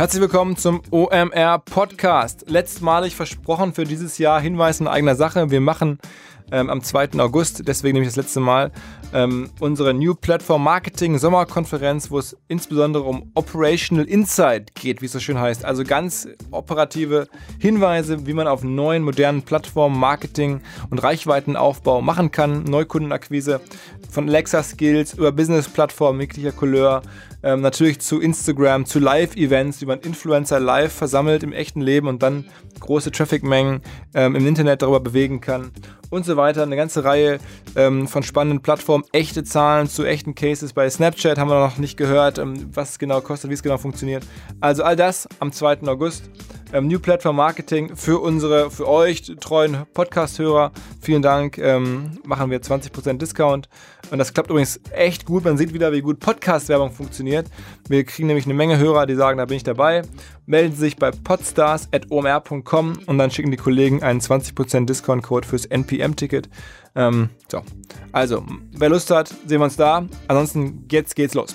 Herzlich willkommen zum OMR Podcast. Letztmalig versprochen für dieses Jahr Hinweis in eigener Sache. Wir machen ähm, am 2. August, deswegen nämlich das letzte Mal, ähm, unsere New Platform Marketing Sommerkonferenz, wo es insbesondere um Operational Insight geht, wie es so schön heißt. Also ganz operative Hinweise, wie man auf neuen, modernen Plattformen Marketing und Reichweitenaufbau machen kann, Neukundenakquise von Alexa Skills über Business-Plattformen jeglicher Couleur, ähm, natürlich zu Instagram, zu Live-Events, wie man Influencer live versammelt im echten Leben und dann große Traffic-Mengen ähm, im Internet darüber bewegen kann und so weiter. Eine ganze Reihe ähm, von spannenden Plattformen, echte Zahlen zu echten Cases. Bei Snapchat haben wir noch nicht gehört, ähm, was es genau kostet, wie es genau funktioniert. Also all das am 2. August. Ähm, New Platform Marketing für unsere, für euch treuen Podcast-Hörer. Vielen Dank. Ähm, machen wir 20% Discount. Und das klappt übrigens echt gut. Man sieht wieder, wie gut Podcast-Werbung funktioniert. Wir kriegen nämlich eine Menge Hörer, die sagen, da bin ich dabei. Melden sich bei podstars.omr.com und dann schicken die Kollegen einen 20% Discount-Code fürs NPM-Ticket. Ähm, so, also, wer Lust hat, sehen wir uns da. Ansonsten, jetzt geht's los.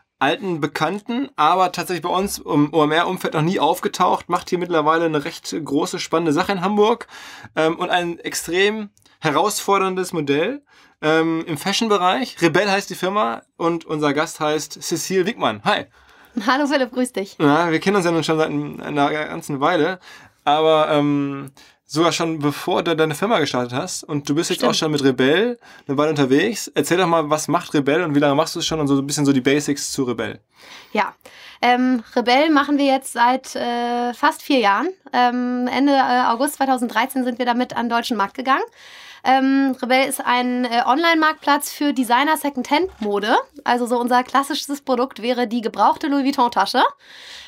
alten Bekannten, aber tatsächlich bei uns im OMR-Umfeld noch nie aufgetaucht, macht hier mittlerweile eine recht große, spannende Sache in Hamburg ähm, und ein extrem herausforderndes Modell ähm, im Fashion-Bereich. Rebell heißt die Firma und unser Gast heißt Cecile Wickmann. Hi. Hallo Philipp, grüß dich. Ja, wir kennen uns ja nun schon seit einer ganzen Weile, aber ähm, sogar schon bevor du deine Firma gestartet hast und du bist jetzt Stimmt. auch schon mit Rebell eine Weile unterwegs. Erzähl doch mal, was macht Rebell und wie lange machst du es schon und so ein bisschen so die Basics zu Rebell. Ja, ähm, Rebell machen wir jetzt seit äh, fast vier Jahren. Ähm, Ende äh, August 2013 sind wir damit an den deutschen Markt gegangen. Ähm, Rebell ist ein äh, Online-Marktplatz für Designer Secondhand-Mode. Also so unser klassisches Produkt wäre die gebrauchte Louis Vuitton-Tasche.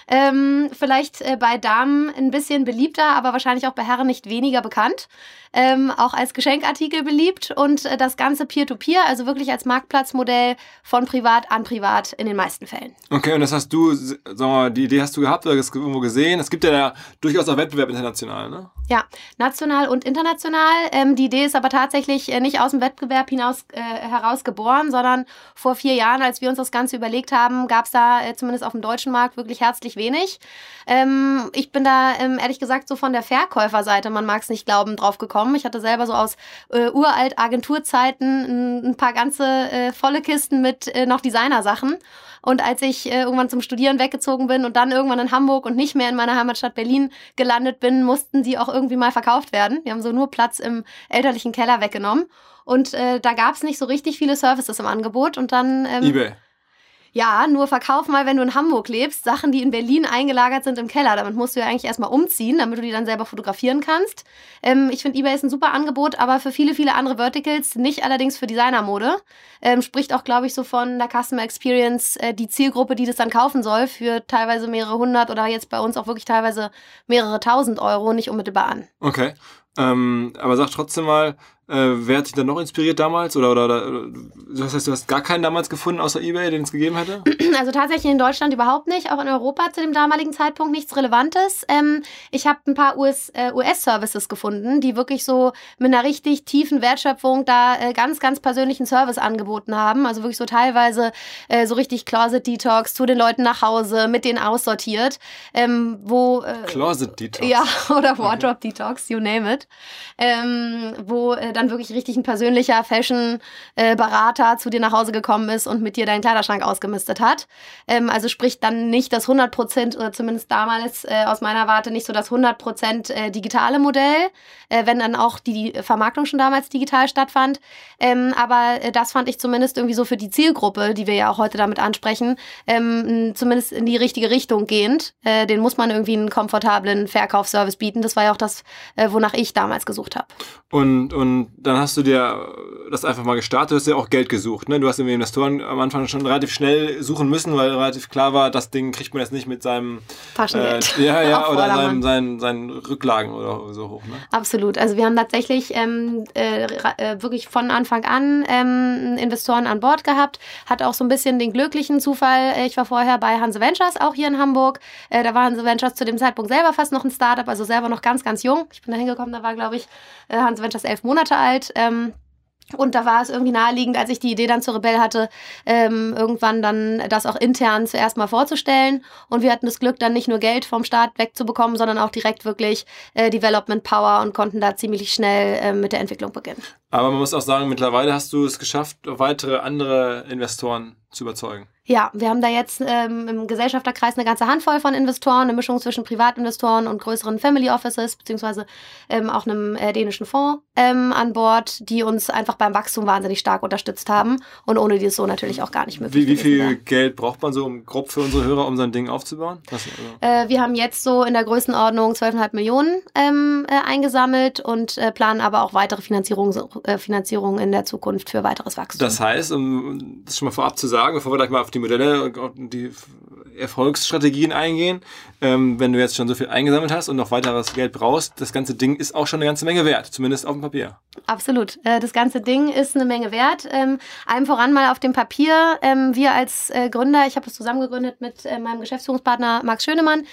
Ähm, vielleicht äh, bei Damen ein bisschen beliebter, aber wahrscheinlich auch bei Herren nicht weniger bekannt ähm, auch als Geschenkartikel beliebt und äh, das Ganze peer-to-peer, -peer, also wirklich als Marktplatzmodell von privat an privat in den meisten Fällen. Okay, und das hast du, sag mal, die Idee hast du gehabt oder irgendwo gesehen? Es gibt ja da durchaus auch Wettbewerb international, ne? Ja, national und international. Ähm, die Idee ist aber tatsächlich äh, nicht aus dem Wettbewerb hinaus äh, heraus geboren, sondern vor vier Jahren, als wir uns das Ganze überlegt haben, gab es da äh, zumindest auf dem deutschen Markt wirklich herzlich wenig. Ähm, ich bin da ähm, ehrlich gesagt so von der Verkäuferseite, man mag es nicht glauben, drauf gekommen. Ich hatte selber so aus äh, uralt Agenturzeiten ein, paar ganze äh, volle Kisten mit äh, noch Designersachen. Und als ich äh, irgendwann zum Studieren weggezogen bin und dann irgendwann in Hamburg und nicht mehr in meiner Heimatstadt Berlin gelandet bin, mussten die auch irgendwie mal verkauft werden. Wir haben so nur Platz im elterlichen Keller weggenommen. Und äh, da gab es nicht so richtig viele Services im Angebot. Und dann. Ähm, eBay. Ja, nur verkauf mal, wenn du in Hamburg lebst, Sachen, die in Berlin eingelagert sind im Keller. Damit musst du ja eigentlich erstmal umziehen, damit du die dann selber fotografieren kannst. Ähm, ich finde, eBay ist ein super Angebot, aber für viele, viele andere Verticals, nicht allerdings für Designermode. Ähm, spricht auch, glaube ich, so von der Customer Experience, äh, die Zielgruppe, die das dann kaufen soll, für teilweise mehrere hundert oder jetzt bei uns auch wirklich teilweise mehrere tausend Euro nicht unmittelbar an. Okay. Ähm, aber sag trotzdem mal, wer hat dich dann noch inspiriert damals? Oder, oder, oder das heißt, du hast gar keinen damals gefunden außer eBay, den es gegeben hätte? Also tatsächlich in Deutschland überhaupt nicht, auch in Europa zu dem damaligen Zeitpunkt nichts Relevantes. Ähm, ich habe ein paar US-Services äh, US gefunden, die wirklich so mit einer richtig tiefen Wertschöpfung da äh, ganz, ganz persönlichen Service angeboten haben. Also wirklich so teilweise äh, so richtig Closet Detox zu den Leuten nach Hause, mit denen aussortiert. Ähm, wo, äh, Closet Detox? Ja, oder Wardrobe okay. Detox, you name it. Ähm, wo äh, dann wirklich richtig ein persönlicher Fashion-Berater zu dir nach Hause gekommen ist und mit dir deinen Kleiderschrank ausgemistet hat. Ähm, also sprich dann nicht das 100% oder zumindest damals äh, aus meiner Warte nicht so das 100% äh, digitale Modell, äh, wenn dann auch die Vermarktung schon damals digital stattfand. Ähm, aber äh, das fand ich zumindest irgendwie so für die Zielgruppe, die wir ja auch heute damit ansprechen, ähm, zumindest in die richtige Richtung gehend. Äh, den muss man irgendwie einen komfortablen Verkaufsservice bieten. Das war ja auch das, äh, wonach ich damals gesucht habe. Und, und dann hast du dir, das einfach mal gestartet, du hast ja auch Geld gesucht. Ne? Du hast irgendwie Investoren am Anfang schon relativ schnell suchen müssen, weil relativ klar war, das Ding kriegt man jetzt nicht mit seinem Taschengeld. Äh, ja, ja, oder seinem, seinen, seinen Rücklagen oder so hoch. Ne? Absolut. Also wir haben tatsächlich ähm, äh, äh, wirklich von Anfang an ähm, Investoren an Bord gehabt. Hat auch so ein bisschen den glücklichen Zufall. Ich war vorher bei Hanse Ventures, auch hier in Hamburg. Äh, da war Hanse Ventures zu dem Zeitpunkt selber fast noch ein Startup, also selber noch ganz, ganz jung. Ich bin da hingekommen, da war, glaube ich, äh, Hanse Ventures elf Monate alt. Ähm, und da war es irgendwie naheliegend, als ich die Idee dann zur Rebell hatte, ähm, irgendwann dann das auch intern zuerst mal vorzustellen. Und wir hatten das Glück, dann nicht nur Geld vom Staat wegzubekommen, sondern auch direkt wirklich äh, Development Power und konnten da ziemlich schnell äh, mit der Entwicklung beginnen. Aber man muss auch sagen, mittlerweile hast du es geschafft, weitere andere Investoren zu überzeugen. Ja, wir haben da jetzt ähm, im Gesellschafterkreis eine ganze Handvoll von Investoren, eine Mischung zwischen Privatinvestoren und größeren Family Offices, beziehungsweise ähm, auch einem äh, dänischen Fonds ähm, an Bord, die uns einfach beim Wachstum wahnsinnig stark unterstützt haben und ohne die es so natürlich auch gar nicht möglich Wie, wie viel wäre. Geld braucht man so um, grob für unsere Hörer, um sein Ding aufzubauen? Was, also? äh, wir haben jetzt so in der Größenordnung 12,5 Millionen ähm, äh, eingesammelt und äh, planen aber auch weitere Finanzierungen äh, Finanzierung in der Zukunft für weiteres Wachstum. Das heißt, um das schon mal vorab zu sagen, bevor wir gleich mal auf die Modelle die Erfolgsstrategien eingehen. Ähm, wenn du jetzt schon so viel eingesammelt hast und noch weiteres Geld brauchst, das ganze Ding ist auch schon eine ganze Menge wert, zumindest auf dem Papier. Absolut. Äh, das ganze Ding ist eine Menge wert. Ähm, allem voran mal auf dem Papier. Ähm, wir als äh, Gründer, ich habe es zusammen gegründet mit äh, meinem Geschäftsführungspartner Max Schönemann,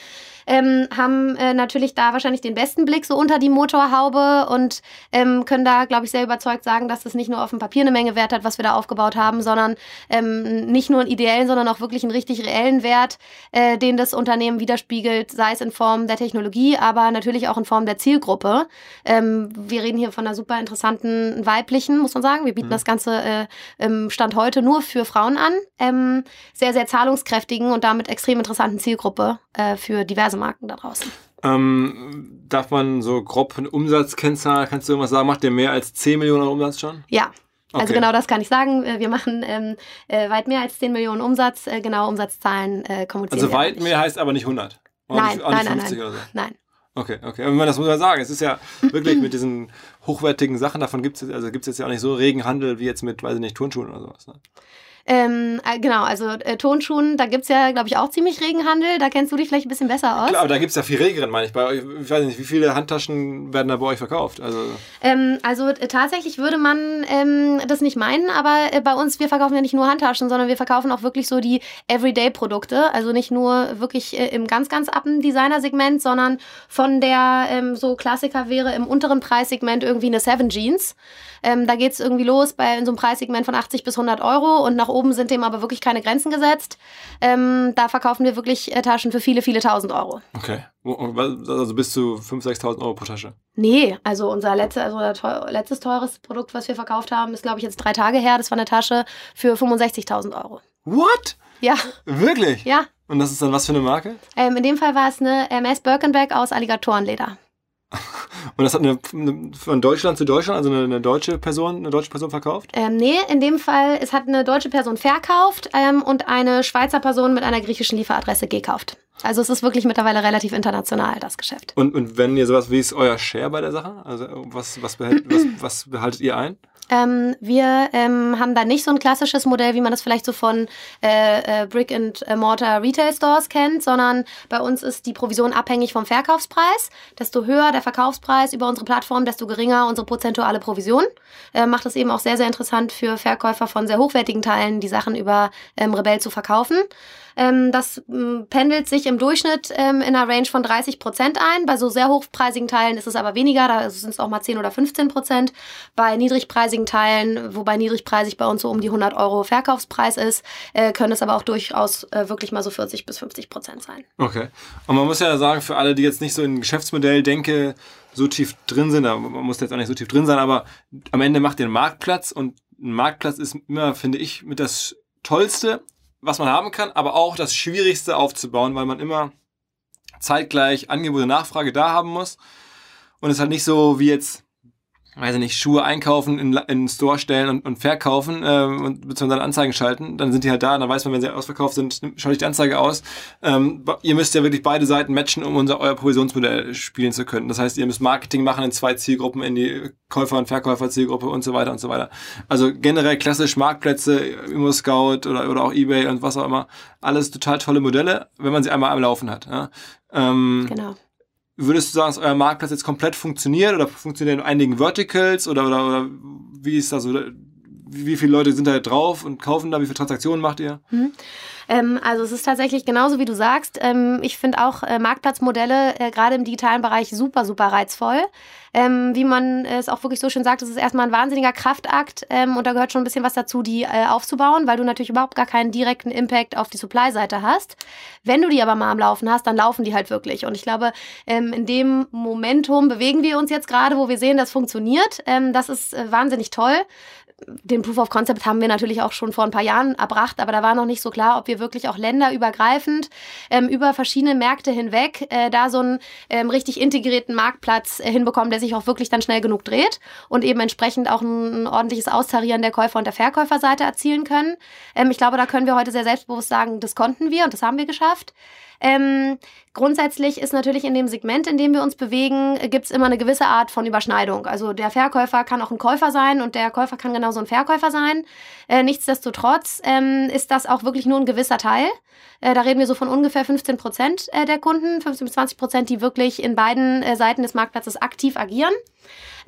ähm, haben äh, natürlich da wahrscheinlich den besten Blick so unter die Motorhaube und ähm, können da, glaube ich, sehr überzeugt sagen, dass das nicht nur auf dem Papier eine Menge Wert hat, was wir da aufgebaut haben, sondern ähm, nicht nur einen ideellen, sondern auch wirklich einen richtig reellen Wert, äh, den das Unternehmen widerspiegelt, sei es in Form der Technologie, aber natürlich auch in Form der Zielgruppe. Ähm, wir reden hier von einer super interessanten weiblichen, muss man sagen. Wir bieten mhm. das Ganze äh, Stand heute nur für Frauen an. Ähm, sehr, sehr zahlungskräftigen und damit extrem interessanten Zielgruppe äh, für diverse Marken da draußen. Ähm, darf man so grob eine Umsatzkennzahl, kannst du irgendwas sagen, macht ihr mehr als 10 Millionen Umsatz schon? Ja, also okay. genau das kann ich sagen. Äh, wir machen ähm, äh, weit mehr als 10 Millionen Umsatz. Äh, genau Umsatzzahlen äh, kommunizieren Also weit mehr heißt aber nicht 100? Nein, nicht, nein, nein, nein. So. nein. Okay, okay. Aber das muss man sagen. Es ist ja wirklich mit diesen hochwertigen Sachen, davon gibt es also gibt's jetzt ja auch nicht so regen Handel wie jetzt mit, weiß ich nicht, Turnschuhen oder sowas. Ne? Ähm, äh, genau, also äh, Tonschuhen, da gibt es ja, glaube ich, auch ziemlich Regenhandel. Da kennst du dich vielleicht ein bisschen besser aus. Klar, aber da gibt es ja viel regeren, meine ich. Bei euch, ich weiß nicht, wie viele Handtaschen werden da bei euch verkauft? Also, ähm, also äh, tatsächlich würde man ähm, das nicht meinen, aber äh, bei uns, wir verkaufen ja nicht nur Handtaschen, sondern wir verkaufen auch wirklich so die Everyday-Produkte. Also nicht nur wirklich äh, im ganz, ganz appen Designer-Segment, sondern von der ähm, so Klassiker wäre im unteren Preissegment irgendwie eine Seven Jeans. Ähm, da geht es irgendwie los bei in so einem Preissegment von 80 bis 100 Euro und nach oben sind dem aber wirklich keine Grenzen gesetzt. Ähm, da verkaufen wir wirklich äh, Taschen für viele, viele tausend Euro. Okay. Also bis zu 5.000, 6.000 Euro pro Tasche? Nee, also unser letzte, also teuer, letztes teures Produkt, was wir verkauft haben, ist glaube ich jetzt drei Tage her. Das war eine Tasche für 65.000 Euro. What? Ja. Wirklich? Ja. Und das ist dann was für eine Marke? Ähm, in dem Fall war es eine MS Birkenback aus Alligatorenleder. Und das hat eine, eine, von Deutschland zu Deutschland, also eine, eine, deutsche Person, eine deutsche Person verkauft? Ähm, nee, in dem Fall, es hat eine deutsche Person verkauft ähm, und eine Schweizer Person mit einer griechischen Lieferadresse gekauft. Also es ist wirklich mittlerweile relativ international, das Geschäft. Und, und wenn ihr sowas, wie ist euer Share bei der Sache? Also was, was, behält, was, was behaltet ihr ein? Ähm, wir ähm, haben da nicht so ein klassisches Modell, wie man das vielleicht so von äh, äh, Brick and Mortar Retail Stores kennt, sondern bei uns ist die Provision abhängig vom Verkaufspreis. Desto höher der Verkaufspreis über unsere Plattform, desto geringer unsere prozentuale Provision. Äh, macht es eben auch sehr, sehr interessant für Verkäufer von sehr hochwertigen Teilen, die Sachen über ähm, Rebell zu verkaufen. Ähm, das ähm, pendelt sich im Durchschnitt ähm, in einer Range von 30 Prozent ein. Bei so sehr hochpreisigen Teilen ist es aber weniger, da sind es auch mal 10 oder 15 Prozent. Bei niedrigpreisigen Teilen, wobei niedrigpreisig bei uns so um die 100 Euro Verkaufspreis ist, äh, können es aber auch durchaus äh, wirklich mal so 40 bis 50 Prozent sein. Okay. Und man muss ja sagen, für alle, die jetzt nicht so in Geschäftsmodell denke, so tief drin sind, man muss jetzt auch nicht so tief drin sein, aber am Ende macht einen Marktplatz und ein Marktplatz ist immer, finde ich, mit das Tollste, was man haben kann, aber auch das Schwierigste aufzubauen, weil man immer zeitgleich Angebot und Nachfrage da haben muss. Und es halt nicht so wie jetzt weiß ich nicht, Schuhe einkaufen, in, in Store stellen und, und verkaufen äh, und beziehungsweise Anzeigen schalten, dann sind die halt da, dann weiß man, wenn sie ausverkauft sind, schalte ich die Anzeige aus. Ähm, ihr müsst ja wirklich beide Seiten matchen, um unser euer Provisionsmodell spielen zu können. Das heißt, ihr müsst Marketing machen in zwei Zielgruppen, in die Käufer- und Verkäufer-Zielgruppe und so weiter und so weiter. Also generell klassisch Marktplätze, Immo Scout oder, oder auch Ebay und was auch immer. Alles total tolle Modelle, wenn man sie einmal am Laufen hat. Ja? Ähm, Genau. Würdest du sagen, dass euer Marktplatz jetzt komplett funktioniert oder funktioniert in einigen Verticals oder, oder, oder wie ist das so? Wie, viele Leute sind da drauf und kaufen da? Wie viele Transaktionen macht ihr? Ähm, also es ist tatsächlich genauso, wie du sagst. Ähm, ich finde auch äh, Marktplatzmodelle äh, gerade im digitalen Bereich super, super reizvoll. Ähm, wie man es auch wirklich so schön sagt, es ist erstmal ein wahnsinniger Kraftakt ähm, und da gehört schon ein bisschen was dazu, die äh, aufzubauen, weil du natürlich überhaupt gar keinen direkten Impact auf die Supply-Seite hast. Wenn du die aber mal am Laufen hast, dann laufen die halt wirklich. Und ich glaube, ähm, in dem Momentum bewegen wir uns jetzt gerade, wo wir sehen, das funktioniert. Ähm, das ist äh, wahnsinnig toll den Proof of Concept haben wir natürlich auch schon vor ein paar Jahren erbracht, aber da war noch nicht so klar, ob wir wirklich auch länderübergreifend ähm, über verschiedene Märkte hinweg äh, da so einen ähm, richtig integrierten Marktplatz äh, hinbekommen, der sich auch wirklich dann schnell genug dreht und eben entsprechend auch ein, ein ordentliches Austarieren der Käufer- und der Verkäuferseite erzielen können. Ähm, ich glaube, da können wir heute sehr selbstbewusst sagen, das konnten wir und das haben wir geschafft. Ähm, grundsätzlich ist natürlich in dem Segment, in dem wir uns bewegen, gibt es immer eine gewisse Art von Überschneidung. Also der Verkäufer kann auch ein Käufer sein und der Käufer kann genauso ein Verkäufer sein. Äh, nichtsdestotrotz ähm, ist das auch wirklich nur ein gewisser Teil. Äh, da reden wir so von ungefähr 15 Prozent äh, der Kunden, 15 bis 20 Prozent, die wirklich in beiden äh, Seiten des Marktplatzes aktiv agieren.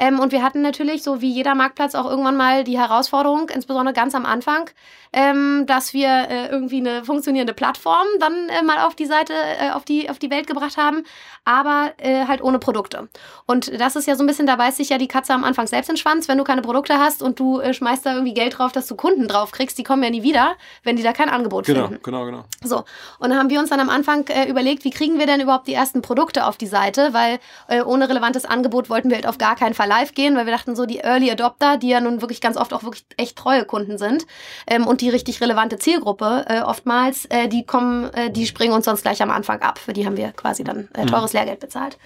Ähm, und wir hatten natürlich, so wie jeder Marktplatz, auch irgendwann mal die Herausforderung, insbesondere ganz am Anfang, ähm, dass wir äh, irgendwie eine funktionierende Plattform dann äh, mal auf die Seite, äh, auf, die, auf die Welt gebracht haben, aber äh, halt ohne Produkte. Und das ist ja so ein bisschen, da beißt sich ja die Katze am Anfang selbst in den Schwanz, wenn du keine Produkte hast und du äh, schmeißt da irgendwie Geld drauf, dass du Kunden drauf kriegst, die kommen ja nie wieder, wenn die da kein Angebot Genau, finden. genau, genau. So, und dann haben wir uns dann am Anfang äh, überlegt, wie kriegen wir denn überhaupt die ersten Produkte auf die Seite, weil ohne relevantes Angebot wollten wir halt auf gar keinen Fall live gehen, weil wir dachten so, die Early Adopter, die ja nun wirklich ganz oft auch wirklich echt treue Kunden sind ähm, und die richtig relevante Zielgruppe äh, oftmals, äh, die kommen, äh, die springen uns sonst gleich am Anfang ab. Für die haben wir quasi dann äh, teures Lehrgeld bezahlt.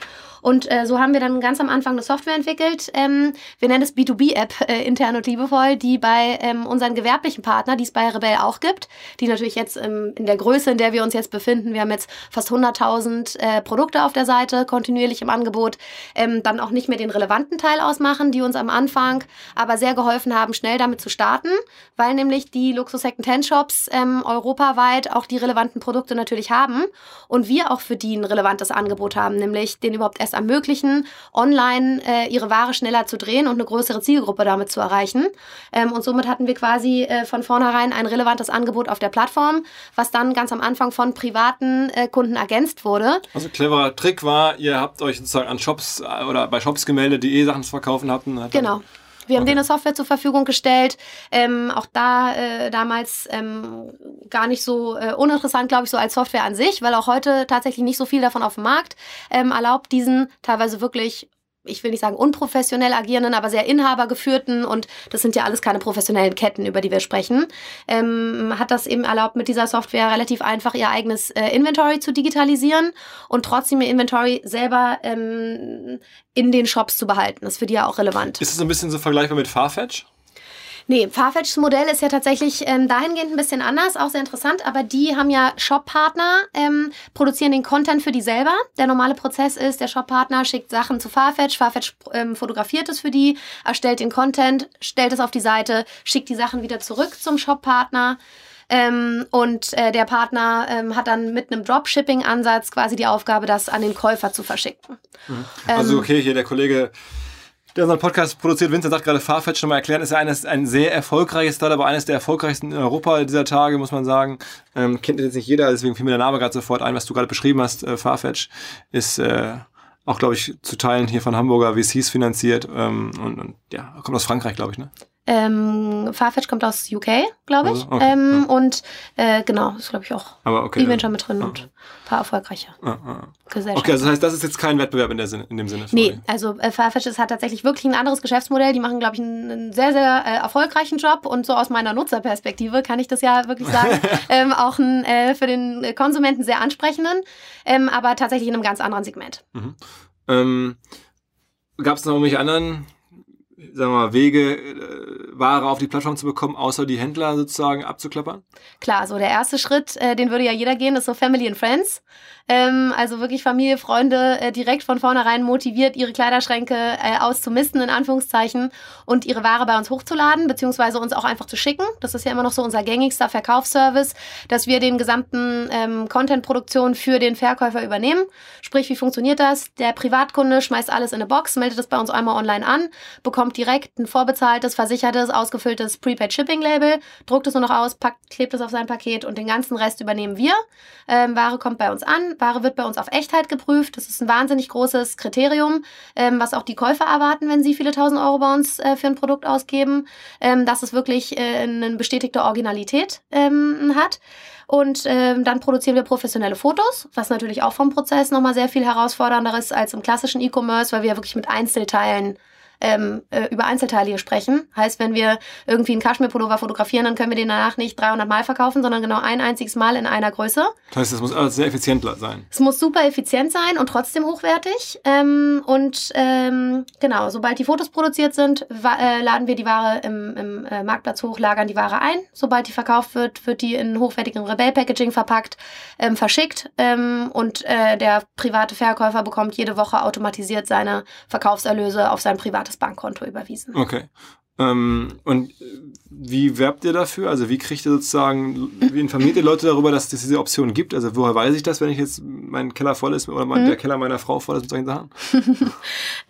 Und äh, so haben wir dann ganz am Anfang eine Software entwickelt. Ähm, wir nennen es B2B-App äh, intern und liebevoll, die bei ähm, unseren gewerblichen Partner, die es bei Rebell auch gibt, die natürlich jetzt ähm, in der Größe, in der wir uns jetzt befinden, wir haben jetzt fast 100.000 äh, Produkte auf der Seite, kontinuierlich im Angebot, ähm, dann auch nicht mehr den relevanten Teil ausmachen, die uns am Anfang aber sehr geholfen haben, schnell damit zu starten, weil nämlich die Luxus Second-Hand Shops ähm, europaweit auch die relevanten Produkte natürlich haben und wir auch für die ein relevantes Angebot haben, nämlich den überhaupt erst ermöglichen, online äh, ihre Ware schneller zu drehen und eine größere Zielgruppe damit zu erreichen. Ähm, und somit hatten wir quasi äh, von vornherein ein relevantes Angebot auf der Plattform, was dann ganz am Anfang von privaten äh, Kunden ergänzt wurde. Also cleverer Trick war, ihr habt euch sozusagen an Shops äh, oder bei Shops gemeldet, die eh Sachen zu verkaufen hatten. Genau. Wir haben Okay. denen eine Software zur Verfügung gestellt. Ähm, auch da äh, damals ähm, gar nicht so äh, uninteressant, glaube ich, so als Software an sich, weil auch heute tatsächlich nicht so viel davon auf dem Markt ähm, erlaubt, diesen teilweise wirklich ich will nicht sagen unprofessionell agierenden, aber sehr inhabergeführten und das sind ja alles keine professionellen Ketten, über die wir sprechen, ähm, hat das eben erlaubt, mit dieser Software relativ einfach ihr eigenes äh, Inventory zu digitalisieren und trotzdem ihr Inventory selber ähm, in den Shops zu behalten. Das ist für die ja auch relevant. Ist so ein bisschen so vergleichbar mit Farfetch? Nee, Farfetchs Modell ist ja tatsächlich ähm, dahingehend ein bisschen anders, auch sehr interessant, aber die haben ja Shop-Partner, ähm, produzieren den Content für die selber. Der normale Prozess ist, der Shop-Partner schickt Sachen zu Farfetch, Farfetch ähm, fotografiert es für die, erstellt den Content, stellt es auf die Seite, schickt die Sachen wieder zurück zum Shop-Partner. Ähm, und äh, der Partner ähm, hat dann mit einem Dropshipping-Ansatz quasi die Aufgabe, das an den Käufer zu verschicken. Also Ähm, okay, hier der Kollege, der unseren Podcast produziert, Vincent sagt gerade Farfetch schon mal erklären, ist ja eines, ein sehr erfolgreiches Startup, aber eines der erfolgreichsten in Europa dieser Tage, muss man sagen. Ähm, kennt jetzt nicht jeder, deswegen fiel mir der Name gerade sofort ein, was du gerade beschrieben hast. Äh, Farfetch ist äh, auch, glaube ich, zu Teilen hier von Hamburger VCs finanziert ähm, und, und ja, kommt aus Frankreich, glaube ich, ne? Ähm, Farfetch kommt aus UK, glaube ich. Also, okay, ähm, ja. Und äh, genau, ist glaube ich auch Aber okay. E-Venture mit drin und ein paar erfolgreiche Ah, ah. Gesellschaften. Okay, also das heißt, das ist jetzt kein Wettbewerb in, der Sinne, in dem Sinne. Nee, euch. also äh, Farfetch ist, hat tatsächlich wirklich ein anderes Geschäftsmodell. Die machen, glaube ich, einen, einen sehr, sehr äh, erfolgreichen Job. Und so aus meiner Nutzerperspektive kann ich das ja wirklich sagen, ähm, auch einen, äh, für den Konsumenten sehr ansprechenden, ähm, aber tatsächlich in einem ganz anderen Segment. Ähm, Gab es noch irgendwelche anderen sagen wir mal, Wege, äh, Ware auf die Plattform zu bekommen, außer die Händler sozusagen abzuklappern? Klar, so der erste Schritt, äh, den würde ja jeder gehen, ist so Family and Friends. Ähm, also wirklich Familie, Freunde äh, direkt von vornherein motiviert, ihre Kleiderschränke äh, auszumisten, in Anführungszeichen, und ihre Ware bei uns hochzuladen, beziehungsweise uns auch einfach zu schicken. Das ist ja immer noch so unser gängigster Verkaufsservice, dass wir den gesamten ähm, Content-Produktion für den Verkäufer übernehmen. Sprich, wie funktioniert das? Der Privatkunde schmeißt alles in eine Box, meldet es bei uns einmal online an, bekommt direkt ein vorbezahltes, versichertes, ausgefülltes Prepaid Shipping Label, druckt es nur noch aus, packt, klebt es auf sein Paket und den ganzen Rest übernehmen wir. Ähm, Ware kommt bei uns an, Ware wird bei uns auf Echtheit geprüft. Das ist ein wahnsinnig großes Kriterium, ähm, was auch die Käufer erwarten, wenn sie viele tausend Euro bei uns äh, für ein Produkt ausgeben, ähm, dass es wirklich äh, eine bestätigte Originalität ähm, hat. Und ähm, dann produzieren wir professionelle Fotos, was natürlich auch vom Prozess nochmal sehr viel herausfordernder ist als im klassischen E-Commerce, weil wir wirklich mit Einzelteilen ähm, äh, über Einzelteile hier sprechen. Heißt, wenn wir irgendwie einen Kaschmirpullover fotografieren, dann können wir den danach nicht 300 Mal verkaufen, sondern genau ein einziges Mal in einer Größe. Das heißt, es muss alles sehr effizient sein. Es muss super effizient sein und trotzdem hochwertig. Ähm, und ähm, genau, sobald die Fotos produziert sind, äh, laden wir die Ware im, im äh, Marktplatz hoch, lagern die Ware ein. Sobald die verkauft wird, wird die in hochwertigem Rebell-Packaging verpackt, ähm, verschickt ähm, und äh, der private Verkäufer bekommt jede Woche automatisiert seine Verkaufserlöse auf sein privates privates Bankkonto überwiesen. Okay. Ähm, und wie werbt ihr dafür? Also wie kriegt ihr sozusagen, wie informiert ihr Leute darüber, dass es diese Option gibt? Also woher weiß ich das, wenn ich jetzt mein Keller voll ist oder mein, hm. der Keller meiner Frau voll ist mit solchen Sachen?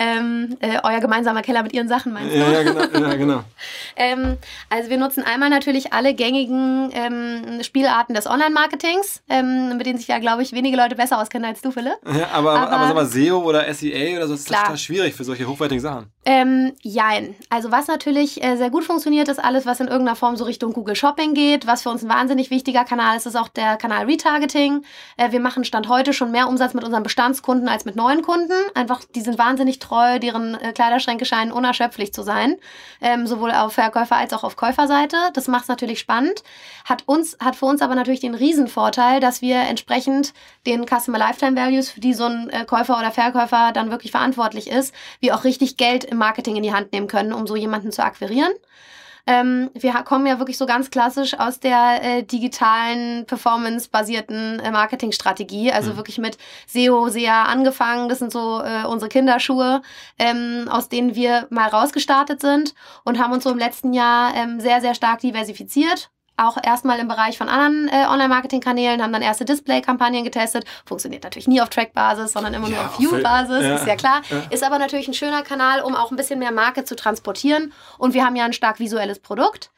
ähm, äh, euer gemeinsamer Keller mit ihren Sachen meinst du? Ja, ja genau. Ja, genau. ähm, also wir nutzen einmal natürlich alle gängigen ähm, Spielarten des Online-Marketings, ähm, mit denen sich ja, glaube ich, wenige Leute besser auskennen als du, Philipp. Ja, aber, aber, aber sag mal, SEO oder SEA oder so, ist klar. total schwierig für solche hochwertigen Sachen. Ähm, jein. Also was natürlich äh, sehr gut funktioniert, ist alles, was in irgendeiner Form so Richtung Google Shopping geht. Was für uns ein wahnsinnig wichtiger Kanal ist, ist auch der Kanal Retargeting. Äh, wir machen Stand heute schon mehr Umsatz mit unseren Bestandskunden als mit neuen Kunden. Einfach, die sind wahnsinnig treu, deren äh, Kleiderschränke scheinen unerschöpflich zu sein. Ähm, sowohl auf Verkäufer- als auch auf Käuferseite. Das macht es natürlich spannend. Hat uns, hat für uns aber natürlich den Riesenvorteil, dass wir entsprechend den Customer Lifetime Values, für die so ein äh, Käufer oder Verkäufer dann wirklich verantwortlich ist, wie auch richtig Geld im Marketing in die Hand nehmen können, um so jemanden zu akquirieren. Ähm, wir kommen ja wirklich so ganz klassisch aus der äh, digitalen, performance-basierten äh, Marketingstrategie. Also mhm. wirklich mit SEO, SEA angefangen. Das sind so äh, unsere Kinderschuhe, ähm, aus denen wir mal rausgestartet sind und haben uns so im letzten Jahr ähm, sehr, sehr stark diversifiziert auch erstmal im Bereich von anderen äh, Online-Marketing-Kanälen, haben dann erste Display-Kampagnen getestet. Funktioniert natürlich nie auf Track-Basis, sondern immer nur auf View-Basis, ja, ist ja klar. Ja. Ist aber natürlich ein schöner Kanal, um auch ein bisschen mehr Marke zu transportieren. Und wir haben ja ein stark visuelles Produkt.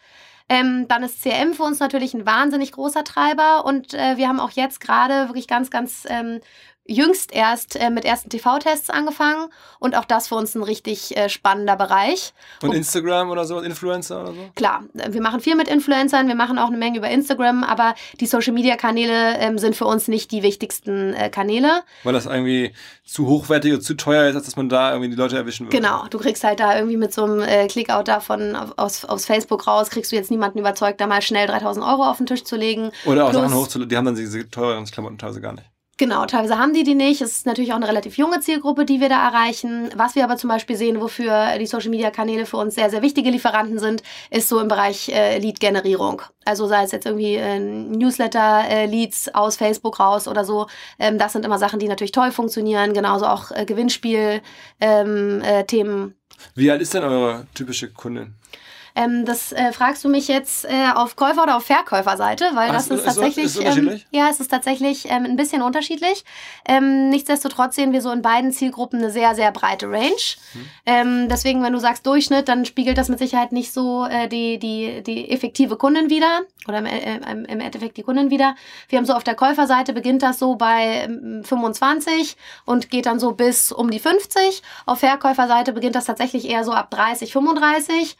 Ähm, dann ist CRM für uns natürlich ein wahnsinnig großer Treiber und äh, wir haben auch jetzt gerade wirklich ganz, ganz ähm, jüngst erst äh, mit ersten TV-Tests angefangen und auch das für uns ein richtig äh, spannender Bereich. Und, Instagram oder so, Influencer oder so? Klar, wir machen viel mit Influencern, wir machen auch eine Menge über Instagram, aber die Social-Media-Kanäle ähm, sind für uns nicht die wichtigsten äh, Kanäle. Weil das irgendwie zu hochwertig oder zu teuer ist, als dass man da irgendwie die Leute erwischen würde. Genau, du kriegst halt da irgendwie mit so einem äh, Clickout davon aus, aus Facebook raus, kriegst du jetzt niemanden überzeugt, da mal schnell 3000 Euro auf den Tisch zu legen. Oder auch Plus, Sachen hochzuladen, die haben dann diese teureren Klamotten teilweise gar nicht. Genau, teilweise haben die die nicht. Es ist natürlich auch eine relativ junge Zielgruppe, die wir da erreichen. Was wir aber zum Beispiel sehen, wofür die Social-Media-Kanäle für uns sehr, sehr wichtige Lieferanten sind, ist so im Bereich äh, Lead-Generierung. Also sei es jetzt irgendwie äh, Newsletter-Leads äh, aus Facebook raus oder so. Ähm, das sind immer Sachen, die natürlich toll funktionieren. Genauso auch äh, Gewinnspiel-Themen. Ähm, äh, Wie alt ist denn eure typische Kundin? Ähm, das äh, fragst du mich jetzt äh, auf Käufer- oder auf Verkäuferseite, weil Ach, das ist, ist tatsächlich. Ist ähm, ja, es ist tatsächlich ähm, ein bisschen unterschiedlich. Ähm, nichtsdestotrotz sehen wir so in beiden Zielgruppen eine sehr, sehr breite Range. Hm. deswegen, wenn du sagst Durchschnitt, dann spiegelt das mit Sicherheit nicht so äh, die, die, die effektive Kundin wieder oder im, äh, im, Endeffekt die Kundin wieder. Wir haben so auf der Käuferseite beginnt das so bei 25 ähm, und geht dann so bis um die 50. Auf Verkäuferseite beginnt das tatsächlich eher so ab 30, 35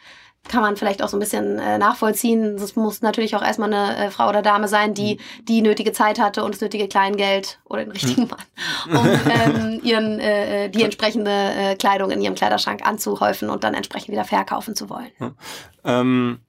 kann man vielleicht auch so ein bisschen äh, nachvollziehen. Es muss natürlich auch erstmal eine äh, Frau oder Dame sein, die mhm. die nötige Zeit hatte und das nötige Kleingeld oder den richtigen mhm. Mann, um ähm, ihren, äh, äh, die entsprechende äh, Kleidung in ihrem Kleiderschrank anzuhäufen und dann entsprechend wieder verkaufen zu wollen. Ja. Ähm,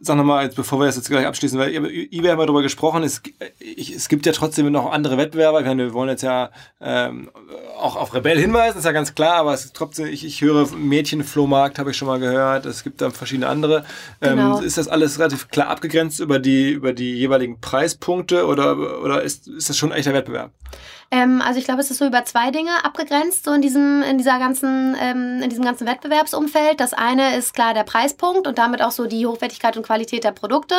sag nochmal, bevor wir das jetzt gleich abschließen, weil eBay haben wir darüber gesprochen, es, ich, es gibt ja trotzdem noch andere Wettbewerber. Ich meine, wir wollen jetzt ja ähm, auch auf Rebell hinweisen, ist ja ganz klar, aber es ist trotzdem, ich, ich höre Mädchenflohmarkt, habe ich schon mal gehört. Es gibt da verschiedene andere. Ähm, genau. Ist das alles relativ klar abgegrenzt über die, über die jeweiligen Preispunkte oder, oder ist, ist das schon ein echter Wettbewerb? Ähm, also ich glaube, es ist so über zwei Dinge abgegrenzt, so in diesem, in dieser ganzen, ähm, in diesem ganzen Wettbewerbsumfeld. Das eine ist klar der Preispunkt und damit auch so die Hochwertigkeit und Qualität der Produkte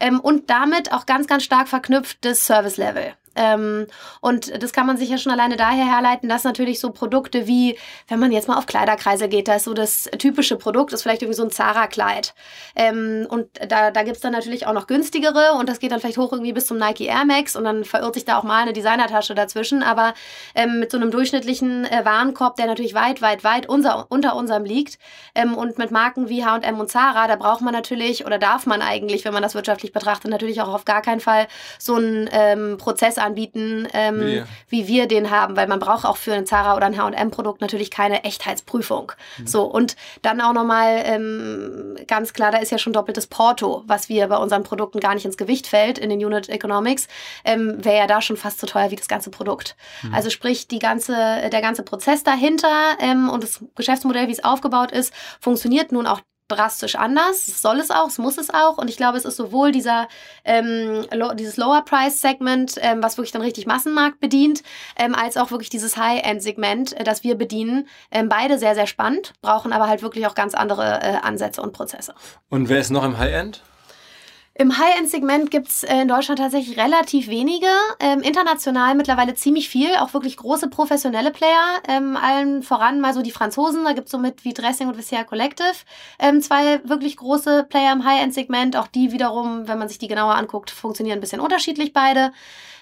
ähm, und damit auch ganz, ganz stark verknüpft das Service-Level. Ähm, und das kann man sich ja schon alleine daher herleiten, dass natürlich so Produkte wie, wenn man jetzt mal auf Kleiderkreise geht, da ist so das typische Produkt, ist vielleicht irgendwie so ein Zara-Kleid. Ähm, und da, da gibt es dann natürlich auch noch günstigere und das geht dann vielleicht hoch irgendwie bis zum Nike Air Max und dann verirrt sich da auch mal eine Designertasche dazwischen. Aber ähm, mit so einem durchschnittlichen äh, Warenkorb, der natürlich weit, weit, weit unser, unter unserem liegt ähm, und mit Marken wie H&M und Zara, da braucht man natürlich oder darf man eigentlich, wenn man das wirtschaftlich betrachtet, natürlich auch auf gar keinen Fall so einen ähm, Prozess anbieten, ähm, wie. wie. wir den haben, weil man braucht auch für ein Zara oder ein H&M-Produkt natürlich keine Echtheitsprüfung. Mhm. So und dann auch nochmal ähm, ganz klar, da ist ja schon doppeltes Porto, was wir bei unseren Produkten gar nicht ins Gewicht fällt in den Unit Economics, ähm, wäre ja da schon fast so teuer wie das ganze Produkt. Mhm. Also sprich, die ganze, der ganze Prozess dahinter ähm, und das Geschäftsmodell, wie es aufgebaut ist, funktioniert nun auch drastisch anders. Das soll es auch, es muss es auch. Und ich glaube, es ist sowohl dieser, ähm, lo dieses Lower-Price-Segment, ähm, was wirklich dann richtig Massenmarkt bedient, ähm, als auch wirklich dieses High-End-Segment, äh, das wir bedienen. Ähm, beide sehr, sehr spannend, brauchen aber halt wirklich auch ganz andere äh, Ansätze und Prozesse. Und wer ist noch im High-End? Im High-End-Segment gibt's äh, in Deutschland tatsächlich relativ wenige. Ähm, international mittlerweile ziemlich viel, auch wirklich große professionelle Player. Ähm, allen voran mal so die Franzosen, da gibt's so mit wie Dressing und Vestiaire Collective ähm, zwei wirklich große Player im High-End-Segment. Auch die wiederum, wenn man sich die genauer anguckt, funktionieren ein bisschen unterschiedlich beide.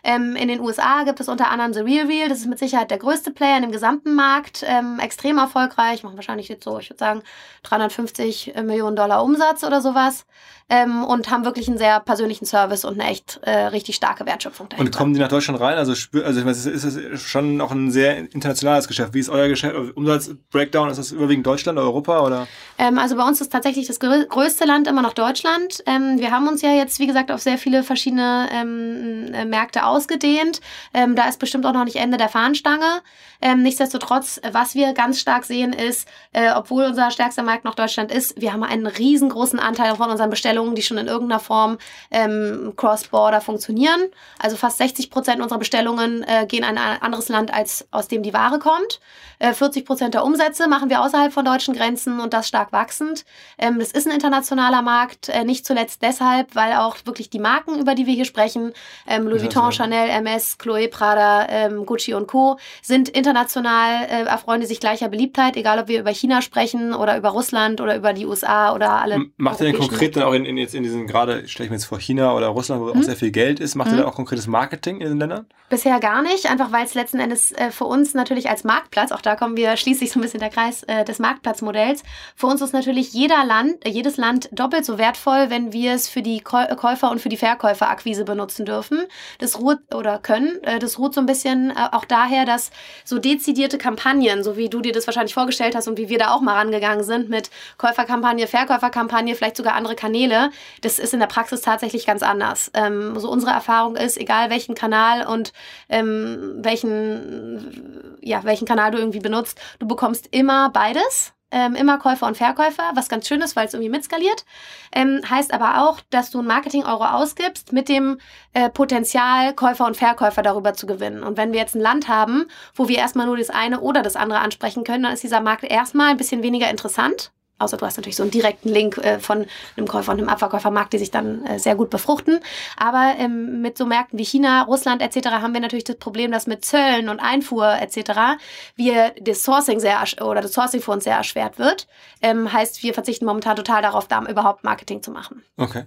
Ähm, in den USA gibt es unter anderem The Real Real, das ist mit Sicherheit der größte Player in dem gesamten Markt, ähm, extrem erfolgreich, machen wahrscheinlich jetzt so, ich würde sagen, 350 Millionen Dollar Umsatz oder sowas ähm, und haben wirklich einen sehr persönlichen Service und eine echt äh, richtig starke Wertschöpfung dahinter. Und kommen die nach Deutschland rein? Also, also ich meine, ist es schon auch ein sehr internationales Geschäft. Wie ist euer Geschäft, Umsatzbreakdown? Ist das überwiegend Deutschland, Europa oder? Ähm, also bei uns ist tatsächlich das größte Land immer noch Deutschland. Ähm, wir haben uns ja jetzt, wie gesagt, auf sehr viele verschiedene ähm, äh, Märkte ausgedehnt. Ähm, da ist bestimmt auch noch nicht Ende der Fahnenstange. Ähm, nichtsdestotrotz, was wir ganz stark sehen, ist, äh, obwohl unser stärkster Markt noch Deutschland ist, wir haben einen riesengroßen Anteil von unseren Bestellungen, die schon in irgendeiner Form ähm, cross-border funktionieren. Also fast 60 Prozent unserer Bestellungen äh, gehen in ein anderes Land, als aus dem die Ware kommt. Äh, 40 Prozent der Umsätze machen wir außerhalb von deutschen Grenzen und das stark wachsend. Ähm, das ist ein internationaler Markt, äh, nicht zuletzt deshalb, weil auch wirklich die Marken, über die wir hier sprechen, ähm, Louis Vuitton, Chanel, MS, Chloé, Prada, ähm, Gucci und Co. sind international äh, erfreuen die sich gleicher Beliebtheit, egal ob wir über China sprechen oder über Russland oder über die USA oder alle. Macht ihr denn konkret dann auch in, in, jetzt in diesen, gerade stelle ich mir jetzt vor China oder Russland, wo hm? auch sehr viel Geld ist, macht hm? ihr da auch konkretes Marketing in den Ländern? Bisher gar nicht, einfach weil es letzten Endes äh, für uns natürlich als Marktplatz, auch da kommen wir schließlich so ein bisschen der Kreis äh, des Marktplatzmodells, für uns ist natürlich jeder Land, äh, jedes Land doppelt so wertvoll, wenn wir es für die Käufer und für die Verkäuferakquise benutzen dürfen. Das ruht oder können, äh, das ruht so ein bisschen äh, auch daher, dass so dezidierte Kampagnen, so wie du dir das wahrscheinlich vorgestellt hast und wie wir da auch mal rangegangen sind mit Käuferkampagne, Verkäuferkampagne, vielleicht sogar andere Kanäle, das ist in der Praxis tatsächlich ganz anders. Ähm, so unsere Erfahrung ist, egal welchen Kanal und ähm, welchen, ja, welchen Kanal du irgendwie benutzt, du bekommst immer beides ähm, immer Käufer und Verkäufer, was ganz schön ist, weil es irgendwie mitskaliert. Ähm, heißt aber auch, dass du ein Marketing-Euro ausgibst mit dem äh, Potenzial, Käufer und Verkäufer darüber zu gewinnen. Und wenn wir jetzt ein Land haben, wo wir erstmal nur das eine oder das andere ansprechen können, dann ist dieser Markt erstmal ein bisschen weniger interessant Außer du hast natürlich so einen direkten Link äh, von einem Käufer und einem Abverkäufermarkt, die sich dann äh, sehr gut befruchten. Aber ähm, mit so Märkten wie China, Russland etc. haben wir natürlich das Problem, dass mit Zöllen und Einfuhr etc. wir das Sourcing sehr oder das Sourcing für uns sehr erschwert wird. Ähm, heißt, wir verzichten momentan total darauf, da überhaupt Marketing zu machen. Okay.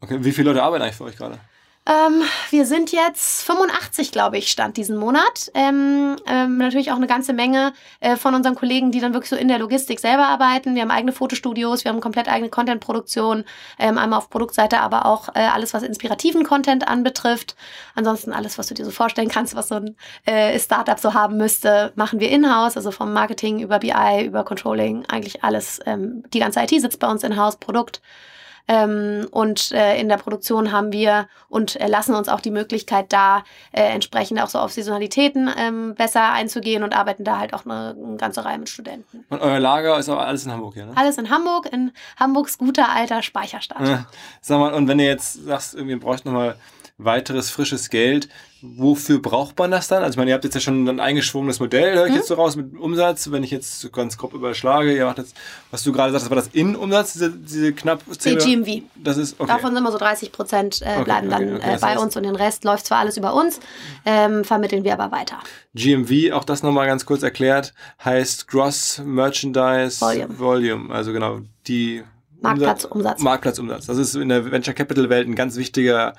Okay. Wie viele Leute arbeiten eigentlich für euch gerade? Ähm, wir sind jetzt 85, glaube ich, stand diesen Monat. Ähm, ähm, natürlich auch eine ganze Menge äh, von unseren Kollegen, die dann wirklich so in der Logistik selber arbeiten. Wir haben eigene Fotostudios, wir haben komplett eigene Contentproduktion, ähm, einmal auf Produktseite, aber auch äh, alles, was inspirativen Content anbetrifft. Ansonsten alles, was du dir so vorstellen kannst, was so ein äh, Startup so haben müsste, machen wir in-house, also vom Marketing über BI, über Controlling, eigentlich alles. Ähm, die ganze IT sitzt bei uns in-house, Produkt. Ähm, und äh, in der Produktion haben wir und äh, lassen uns auch die Möglichkeit da, äh, entsprechend auch so auf Saisonalitäten ähm, besser einzugehen und arbeiten da halt auch eine, eine, ganze Reihe mit Studenten. Und euer Lager ist aber alles in Hamburg, ja? Ne? Alles in Hamburg, in Hamburgs guter alter Speicherstadt. Ja. Sag mal, und wenn ihr jetzt sagst, irgendwie braucht nochmal weiteres frisches Geld. Wofür braucht man das dann? Also ich meine, ihr habt jetzt ja schon ein eingeschwungenes Modell, höre ich mhm. jetzt so raus, mit Umsatz. Wenn ich jetzt ganz grob überschlage, ihr macht jetzt, was du gerade sagst, war das Innenumsatz, diese, diese knapp 10 Die GMV. Das ist, okay. Davon sind immer so 30 Prozent äh, bleiben okay, okay, dann äh, bei heißt, uns und den Rest läuft zwar alles über uns, ähm, vermitteln wir aber weiter. GMV, auch das nochmal ganz kurz erklärt, heißt Gross Merchandise Volume. Volume also genau die Marktplatzumsatz. Marktplatzumsatz. Das ist in der Venture Capital Welt ein ganz wichtiger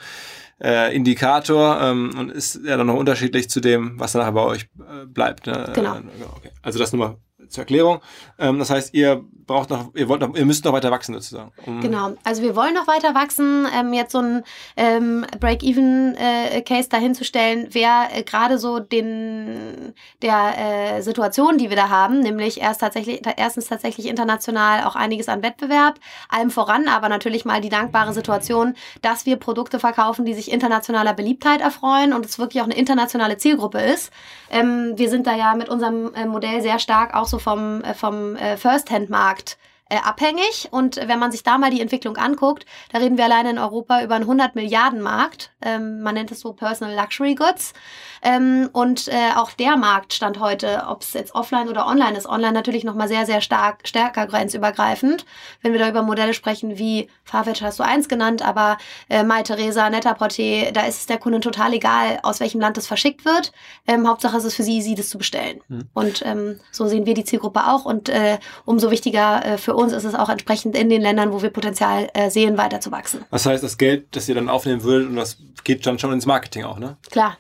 äh, Indikator ähm, und ist ja dann noch unterschiedlich zu dem, was dann bei euch äh, bleibt. Ne? Genau. Äh, okay. Also das nur mal zur Erklärung. Ähm, das heißt, ihr braucht noch, ihr wollt noch, ihr müsst noch weiter wachsen sozusagen. Um genau. Also wir wollen noch weiter wachsen. Ähm, jetzt so ein ähm, Break-Even-Case äh, dahinzustellen, wäre äh, gerade so den der äh, Situation, die wir da haben, nämlich erst tatsächlich, erstens tatsächlich international auch einiges an Wettbewerb, allem voran, aber natürlich mal die dankbare Situation, dass wir Produkte verkaufen, die sich internationaler Beliebtheit erfreuen und es wirklich auch eine internationale Zielgruppe ist. Ähm, wir sind da ja mit unserem äh, Modell sehr stark auch so vom, äh, vom äh, First-Hand-Markt äh, abhängig. Und wenn man sich da mal die Entwicklung anguckt, da reden wir alleine in Europa über einen 100 Milliarden Markt. Ähm, man nennt es so Personal Luxury Goods. Ähm, und äh, auch der Markt stand heute, ob es jetzt offline oder online ist, online natürlich nochmal sehr, sehr stark, stärker grenzübergreifend. Wenn wir da über Modelle sprechen wie Farfetch hast du eins genannt, aber äh, Mai Theresa, Nettaporté, da ist es der Kunden total egal, aus welchem Land es verschickt wird. Ähm, Hauptsache es ist für sie easy, das zu bestellen. Mhm. Und ähm, so sehen wir die Zielgruppe auch und äh, umso wichtiger äh, für uns ist es auch entsprechend in den Ländern, wo wir Potenzial äh, sehen, weiter zu wachsen. Das heißt, das Geld, das ihr dann aufnehmen würdet, und das geht dann schon ins Marketing auch, ne? Klar.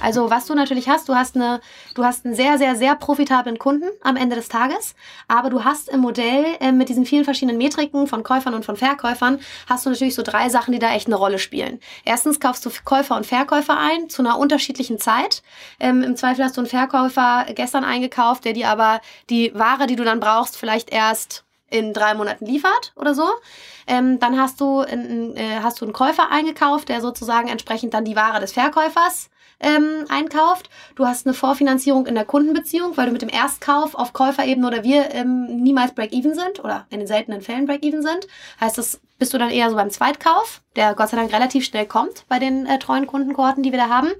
Also was du natürlich hast, du hast eine, du hast einen sehr, sehr, sehr profitablen Kunden am Ende des Tages, aber du hast im Modell äh, mit diesen vielen verschiedenen Metriken von Käufern und von Verkäufern, hast du natürlich so drei Sachen, die da echt eine Rolle spielen. Erstens kaufst du Käufer und Verkäufer ein zu einer unterschiedlichen Zeit. Ähm, Im Zweifel hast du einen Verkäufer gestern eingekauft, der dir aber die Ware, die du dann brauchst, vielleicht erst in drei Monaten liefert oder so. Ähm, dann hast du, in, äh, hast du einen Käufer eingekauft, der sozusagen entsprechend dann die Ware des Verkäufers ähm, einkauft. Du hast eine Vorfinanzierung in der Kundenbeziehung, weil du mit dem Erstkauf auf Käuferebene oder wir ähm, niemals Break-Even sind oder in den seltenen Fällen Break-Even sind. Heißt, das bist du dann eher so beim Zweitkauf, der Gott sei Dank relativ schnell kommt bei den äh, treuen Kundenkohorten, die wir da haben.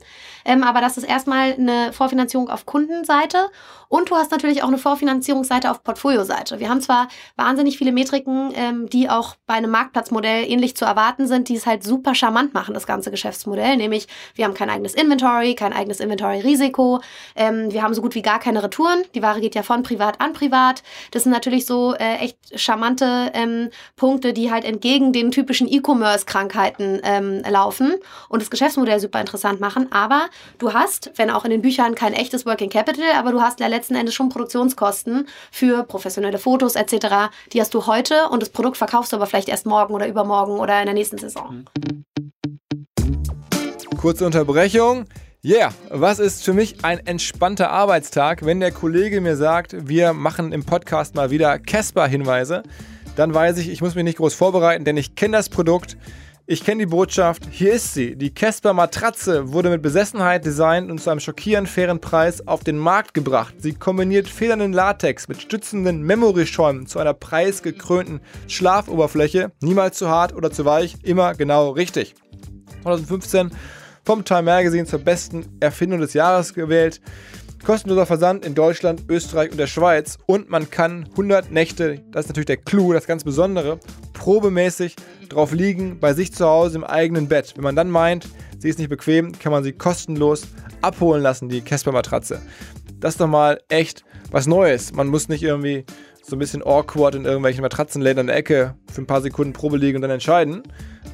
Ähm, aber das ist erstmal eine Vorfinanzierung auf Kundenseite und du hast natürlich auch eine Vorfinanzierungsseite auf Portfolioseite. Wir haben zwar wahnsinnig viele Metriken, ähm, die auch bei einem Marktplatzmodell ähnlich zu erwarten sind, die es halt super charmant machen, das ganze Geschäftsmodell. Nämlich, wir haben kein eigenes Inventory, kein eigenes Inventory-Risiko. Ähm, wir haben so gut wie gar keine Retouren. Die Ware geht ja von privat an privat. Das sind natürlich so äh, echt charmante ähm, Punkte, die halt entgegen den typischen E-Commerce-Krankheiten ähm, laufen und das Geschäftsmodell super interessant machen. Aber du hast, wenn auch in den Büchern kein echtes Working Capital, aber du hast letzten Endes schon Produktionskosten für professionelle Fotos etc. Die hast du heute und das Produkt verkaufst du aber vielleicht erst morgen oder übermorgen oder in der nächsten Saison. Kurze Unterbrechung. Yeah, was ist für mich ein entspannter Arbeitstag, wenn der Kollege mir sagt, wir machen im Podcast mal wieder Casper-Hinweise? Dann weiß ich, ich muss mich nicht groß vorbereiten, denn ich kenne das Produkt. Ich kenne die Botschaft, hier ist sie. Die Casper Matratze wurde mit Besessenheit designt und zu einem schockierend fairen Preis auf den Markt gebracht. Sie kombiniert federnden Latex mit stützenden Memory-Schäumen zu einer preisgekrönten Schlafoberfläche. Niemals zu hart oder zu weich, immer genau richtig. 2015 vom Time Magazine zur besten Erfindung des Jahres gewählt. Kostenloser Versand in Deutschland, Österreich und der Schweiz. Und man kann 100 Nächte, das ist natürlich der Clou, das ganz Besondere, probemäßig drauf liegen, bei sich zu Hause im eigenen Bett. Wenn man dann meint, sie ist nicht bequem, kann man sie kostenlos abholen lassen, die Casper-Matratze. Das ist doch mal echt was Neues. Man muss nicht irgendwie so ein bisschen awkward in irgendwelchen Matratzenläden in der Ecke für ein paar Sekunden Probe liegen und dann entscheiden.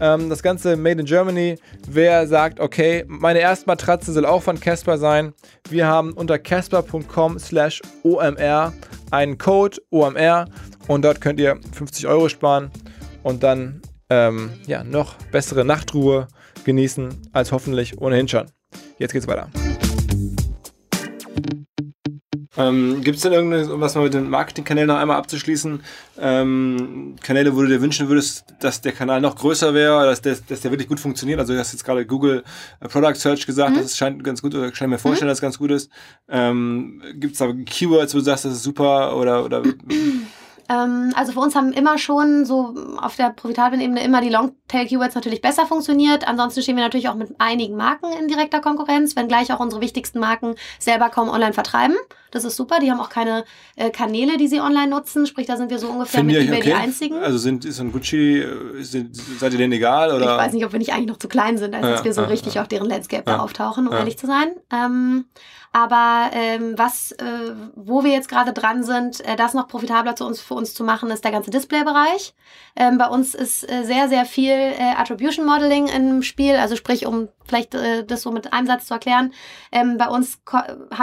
Ähm, das Ganze Made in Germany. Wer sagt, okay, meine erste Matratze soll auch von Casper sein. Wir haben unter casper.com slash OMR einen Code OMR und dort könnt ihr 50 Euro sparen und dann ähm, ja, noch bessere Nachtruhe genießen als hoffentlich ohnehin schon. Jetzt geht's weiter. Ähm, Gibt es denn irgendwas mal mit den Marketingkanälen noch einmal abzuschließen? Ähm, Kanäle, wo du dir wünschen würdest, dass der Kanal noch größer wäre, dass der, dass der wirklich gut funktioniert? Also du hast jetzt gerade Google äh, Product Search gesagt, mhm. das scheint ganz gut, oder scheint mir vorstellen, mhm. dass es ganz gut ist. Ähm, Gibt es da Keywords, wo du sagst, das ist super oder, oder ähm, also für uns haben immer schon so auf der profitablen Ebene immer die Longtail-Keywords natürlich besser funktioniert. Ansonsten stehen wir natürlich auch mit einigen Marken in direkter Konkurrenz, wenngleich auch unsere wichtigsten Marken selber kaum online vertreiben. Das ist super. Die haben auch keine äh, Kanäle, die sie online nutzen. Sprich, da sind wir so ungefähr Finden mit eBay okay? die einzigen. Also sind ist ein Gucci, äh, sind, seid ihr denen egal? Oder? Ich weiß nicht, ob wir nicht eigentlich noch zu klein sind, als ja, dass wir so ja, richtig ja. auf deren Landscape da auftauchen, um ehrlich zu sein. Ähm, aber ähm, was, äh, wo wir jetzt gerade dran sind, äh, das noch profitabler zu uns, für uns zu machen, ist der ganze Display-Bereich. Ähm, bei uns ist äh, sehr, sehr viel äh, Attribution Modeling im Spiel, also sprich, um vielleicht äh, das so mit einem Satz zu erklären. Ähm, bei uns,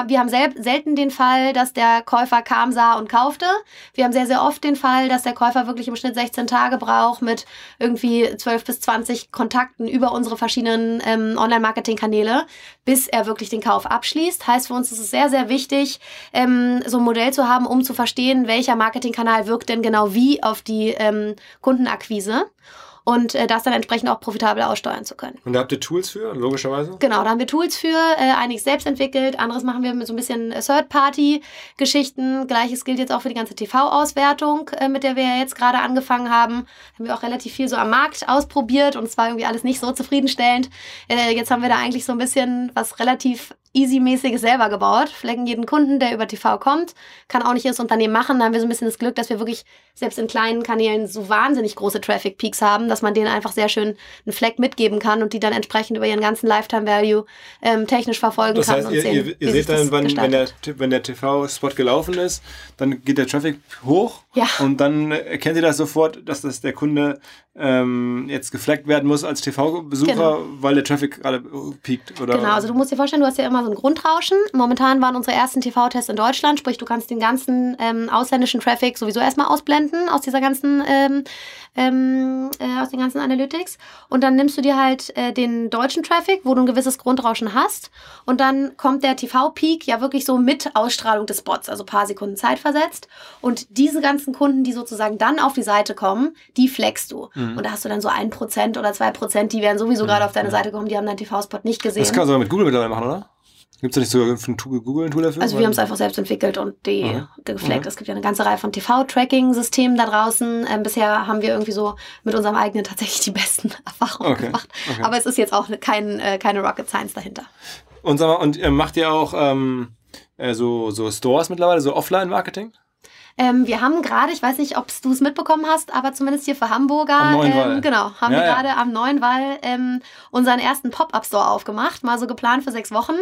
wir haben sel selten den Fall, dass der Käufer kam, sah und kaufte. Wir haben sehr, sehr oft den Fall, dass der Käufer wirklich im Schnitt 16 Tage braucht mit irgendwie 12 bis 20 Kontakten über unsere verschiedenen ähm, Online-Marketing-Kanäle, bis er wirklich den Kauf abschließt. Heißt, für uns ist es sehr, sehr wichtig, ähm, so ein Modell zu haben, um zu verstehen, welcher Marketingkanal wirkt denn genau wie auf die ähm, Kundenakquise und äh, das dann entsprechend auch profitabel aussteuern zu können. Und da habt ihr Tools für, logischerweise? Genau, da haben wir Tools für, äh, einiges selbst entwickelt, anderes machen wir mit so ein bisschen äh, Third-Party-Geschichten. Gleiches gilt jetzt auch für die ganze TV-Auswertung, äh, mit der wir ja jetzt gerade angefangen haben. Haben wir auch relativ viel so am Markt ausprobiert und es war irgendwie alles nicht so zufriedenstellend. Äh, jetzt haben wir da eigentlich so ein bisschen was relativ easy-mäßiges selber gebaut. Flecken jeden Kunden, der über TV kommt, kann auch nicht das Unternehmen machen. Da haben wir so ein bisschen das Glück, dass wir wirklich selbst in kleinen Kanälen so wahnsinnig große Traffic-Peaks haben, dass man denen einfach sehr schön einen Fleck mitgeben kann und die dann entsprechend über ihren ganzen Lifetime-Value ähm, technisch verfolgen das kann. Heißt, ihr, sehen, ihr, ihr seht dann, wann, wenn der, wenn der TV-Spot gelaufen ist, dann geht der Traffic hoch ja. und dann erkennt ihr das sofort, dass das der Kunde ähm, jetzt gefleckt werden muss als TV-Besucher, genau. weil der Traffic gerade piekt. Oder? Genau, also du musst dir vorstellen, du hast ja immer so ein Grundrauschen. Momentan waren unsere ersten TV-Tests in Deutschland, sprich du kannst den ganzen ähm, ausländischen Traffic sowieso erstmal ausblenden aus dieser ganzen ähm, ähm, äh, aus den ganzen Analytics. Und dann nimmst du dir halt äh, den deutschen Traffic, wo du ein gewisses Grundrauschen hast. Und dann kommt der TV-Peak ja wirklich so mit Ausstrahlung des Spots, also paar Sekunden Zeit versetzt. Und diese ganzen Kunden, die sozusagen dann auf die Seite kommen, die flexst du. Mhm. Und da hast du dann so ein Prozent oder zwei Prozent, die werden sowieso mhm. gerade auf deine mhm. Seite kommen, die haben deinen TV-Spot nicht gesehen. Das kannst du aber mit Google mittlerweile machen, oder? Gibt es da nicht sogar ein Google ein Tool dafür? Also wir haben es einfach selbst entwickelt und die mhm. gefleckt. Mhm. Es gibt ja eine ganze Reihe von TV-Tracking-Systemen da draußen. Ähm, bisher haben wir irgendwie so mit unserem eigenen tatsächlich die besten Erfahrungen okay. gemacht. Okay. Aber es ist jetzt auch kein, äh, keine Rocket Science dahinter. Und, sag mal, und äh, macht ihr auch ähm, äh, so, so Stores mittlerweile, so Offline-Marketing? Ähm, wir haben gerade, ich weiß nicht, ob du es mitbekommen hast, aber zumindest hier für Hamburger, am ähm, genau, haben ja, wir gerade am Neuen Wall ähm, unseren ersten Pop-Up-Store aufgemacht, mal so geplant für sechs Wochen.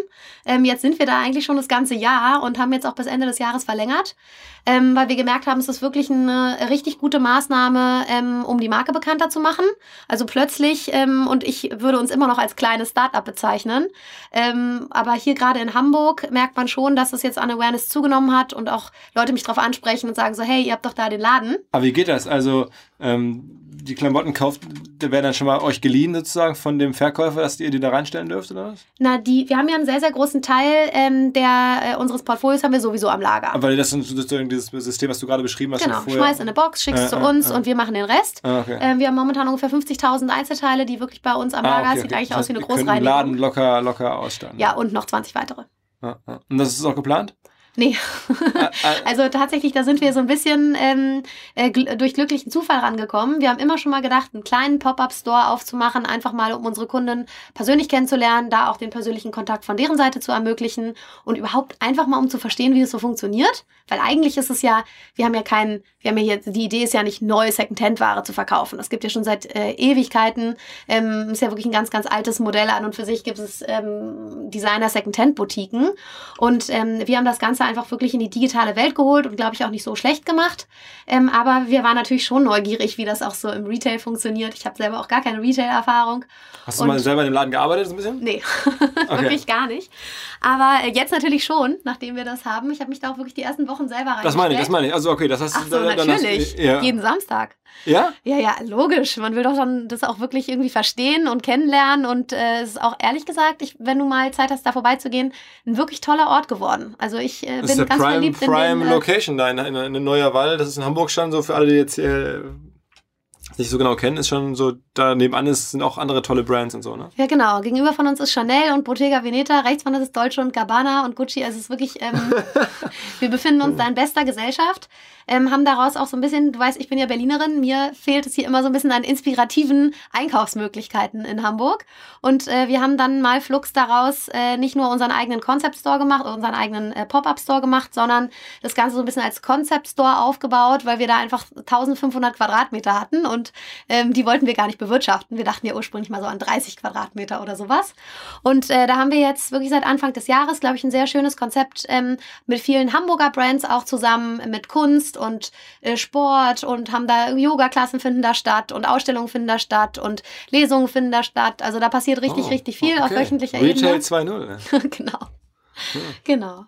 Ähm, jetzt sind wir da eigentlich schon das ganze Jahr und haben jetzt auch bis Ende des Jahres verlängert ähm, weil wir gemerkt haben, es ist wirklich eine richtig gute Maßnahme, ähm, um die Marke bekannter zu machen. Also plötzlich, und ich würde uns immer noch als kleines Startup bezeichnen, aber hier gerade in Hamburg merkt man schon, dass es jetzt an Awareness zugenommen hat und auch Leute mich darauf ansprechen und sagen so, hey, ihr habt doch da den Laden. Aber wie geht das? Also ähm, die Klamotten kauft, werden dann schon mal euch geliehen sozusagen von dem Verkäufer, dass ihr die da reinstellen dürft oder was? Na, die, wir haben ja einen sehr, sehr großen Teil ähm, der, äh, unseres Portfolios haben wir sowieso am Lager. Aber das ist sozusagen dieses System, was du gerade beschrieben hast. Genau, schmeiß in eine Box, schickst äh, zu uns äh, und wir machen den Rest. Ah, okay. ähm, wir haben momentan ungefähr 50.000 Einzelteile, die wirklich bei uns am ah, Lager ah, okay, Sieht okay. eigentlich das heißt, aus wie eine Großreinigung. Laden locker, locker ausstatten. Ja, und noch 20 weitere. Ah. Und das ist auch geplant? Nee. Ah, ah. also tatsächlich, da sind wir so ein bisschen ähm, äh, gl durch glücklichen Zufall rangekommen. Wir haben immer schon mal gedacht, einen kleinen Pop-up-Store aufzumachen, einfach mal, um unsere Kunden persönlich kennenzulernen, da auch den persönlichen Kontakt von deren Seite zu ermöglichen und überhaupt einfach mal, um zu verstehen, wie es so funktioniert. Weil eigentlich ist es ja, wir haben ja keinen, wir haben ja hier, die Idee ist ja nicht neue Second-Hand-Ware zu verkaufen. Das gibt ja schon seit äh, Ewigkeiten. Ähm, ist ja wirklich ein ganz, ganz altes Modell an und für sich gibt es ähm, Designer-Second-Hand-Boutiquen. Und ähm, wir haben das Ganze einfach wirklich in die digitale Welt geholt und glaube ich auch nicht so schlecht gemacht. Ähm, aber wir waren natürlich schon neugierig, wie das auch so im Retail funktioniert. Ich habe selber auch gar keine Retail-Erfahrung. Hast du mal selber in dem Laden gearbeitet so ein bisschen? Nee, okay. wirklich gar nicht. Aber äh, jetzt natürlich schon, nachdem wir das haben. Ich habe mich da auch wirklich die ersten Wochen selber rein. Das meine ich, das meine ich. Also okay, das heißt, Ach so, natürlich. Hast, ja. Jeden Samstag. Ja? Ja, ja, logisch. Man will doch dann das auch wirklich irgendwie verstehen und kennenlernen. Und äh, es ist auch ehrlich gesagt, ich, wenn du mal Zeit hast, da vorbeizugehen, ein wirklich toller Ort geworden. Also ich äh, Das ist bin der ganz Prime, verliebt in Prime den, äh, Location da in, in, in Neuer Wall. Das ist in Hamburg schon so für alle, die jetzt hier nicht so genau kennen, ist schon so, da nebenan ist, sind auch andere tolle Brands und so, ne? Ja, genau. Gegenüber von uns ist Chanel und Bottega Veneta. Rechts von uns ist Dolce und Gabbana und Gucci. Also es ist wirklich, ähm, wir befinden uns da in bester Gesellschaft. Ähm, haben daraus auch so ein bisschen, du weißt, ich bin ja Berlinerin, mir fehlt es hier immer so ein bisschen an inspirativen Einkaufsmöglichkeiten in Hamburg. Und äh, wir haben dann mal flugs daraus äh, nicht nur unseren eigenen Concept Store gemacht, unseren eigenen äh, Pop-Up Store gemacht, sondern das Ganze so ein bisschen als Concept Store aufgebaut, weil wir da einfach 1500 Quadratmeter hatten und ähm, die wollten wir gar nicht bewirtschaften. Wir dachten ja ursprünglich mal so an 30 Quadratmeter oder sowas. Und äh, da haben wir jetzt wirklich seit Anfang des Jahres, glaube ich, ein sehr schönes Konzept ähm, mit vielen Hamburger Brands auch zusammen mit Kunst und äh, Sport und haben da Yoga-Klassen finden da statt und Ausstellungen finden da statt und Lesungen finden da statt. Also da passiert richtig, Oh, richtig viel auf okay. wöchentlicher Retail Ebene. 2.0. ne? genau. Genau.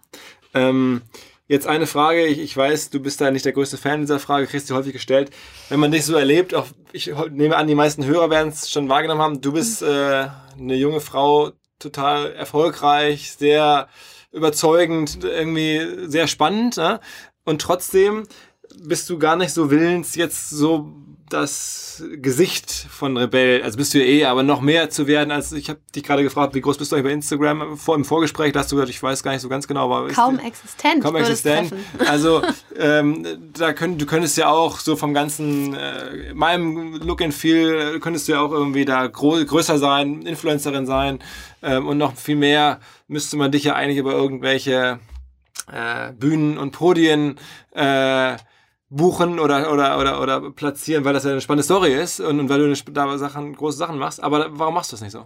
Ähm, jetzt eine Frage, ich, ich weiß, du bist da nicht der größte Fan dieser Frage, kriegst du häufig gestellt. Wenn man dich so erlebt, auch ich nehme an, die meisten Hörer werden es schon wahrgenommen haben, du bist äh, eine junge Frau, total erfolgreich, sehr überzeugend, irgendwie sehr spannend. Ne? Und trotzdem bist du gar nicht so willens, jetzt so das Gesicht von Rebell, also bist du ja eh, aber noch mehr zu werden, als ich habe dich gerade gefragt, wie groß bist du eigentlich bei Instagram? Vor im Vorgespräch, da hast du gesagt, ich weiß gar nicht so ganz genau, aber ist Kaum die- existent. kaum existent. Also ähm, da könnt, du könntest ja auch so vom ganzen, äh, meinem Look and Feel, könntest du ja auch irgendwie da größer sein, Influencerin sein ähm, und noch viel mehr müsste man dich ja eigentlich über irgendwelche äh, Bühnen und Podien äh, buchen oder, oder, oder, oder platzieren, weil das ja eine spannende Story ist und, und weil du da Sachen, große Sachen machst. Aber warum machst du das nicht so?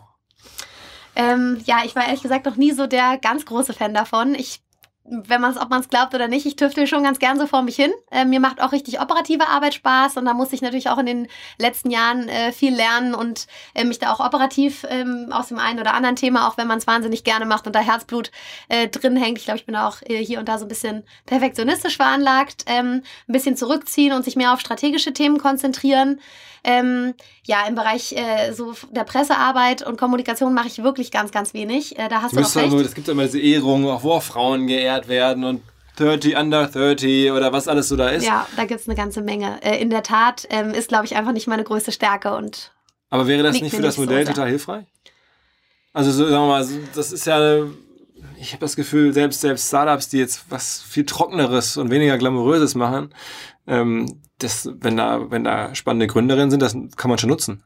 Ähm, ja, ich war ehrlich gesagt noch nie so der ganz große Fan davon. Ich, wenn man es, ob man es glaubt oder nicht, ich tüftel schon ganz gern so vor mich hin. Ähm, mir macht auch richtig operative Arbeit Spaß und da musste ich natürlich auch in den letzten Jahren äh, viel lernen und äh, mich da auch operativ ähm, aus dem einen oder anderen Thema, auch wenn man es wahnsinnig gerne macht und da Herzblut äh, drin hängt. Ich glaube, ich bin auch äh, hier und da so ein bisschen perfektionistisch veranlagt, ähm, ein bisschen zurückziehen und sich mehr auf strategische Themen konzentrieren. Ähm, ja, im Bereich äh, so der Pressearbeit und Kommunikation mache ich wirklich ganz, ganz wenig. Äh, da hast Du du, auch doch recht. es gibt immer diese Ehrungen, auch wo auch Frauen geehrt werden und 30, under 30 oder was alles so da ist. Ja, da gibt's eine ganze Menge. Äh, in der Tat ähm, ist, glaube ich, einfach nicht meine größte Stärke und Aber wäre das nicht für das so Modell sehr. total hilfreich? Also so, sagen wir mal, so- das ist ja, ich habe das Gefühl, selbst, selbst Startups, die jetzt was viel Trockeneres und weniger Glamouröses machen, ähm, das, wenn, da, wenn da spannende Gründerinnen sind, das kann man schon nutzen.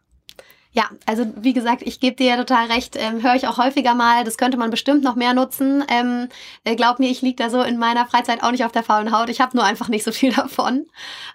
Ja, also wie gesagt, ich gebe dir ja total recht, ähm, höre ich auch häufiger mal, das könnte man bestimmt noch mehr nutzen. Ähm, äh, glaub mir, ich liege da so in meiner Freizeit auch nicht auf der faulen Haut. Ich habe nur einfach nicht so viel davon.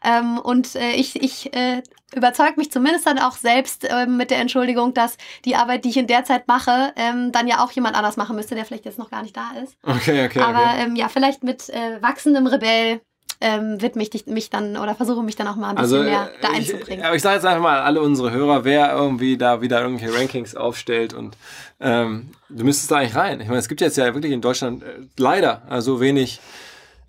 Ähm, und äh, ich, ich äh, überzeugt mich zumindest dann auch selbst ähm, mit der Entschuldigung, dass die Arbeit, die ich in der Zeit mache, ähm, dann ja auch jemand anders machen müsste, der vielleicht jetzt noch gar nicht da ist. Okay, okay, Aber okay. ähm, ja, vielleicht mit äh, wachsendem Rebell ähm, widme ich dich- mich dann oder versuche mich dann auch mal ein bisschen Also, mehr da äh, einzubringen. Ich, aber ich sage jetzt einfach mal alle unsere Hörer, wer irgendwie da wieder irgendwelche Rankings aufstellt und ähm, du müsstest da eigentlich rein. Ich meine, es gibt jetzt ja wirklich in Deutschland äh, leider also wenig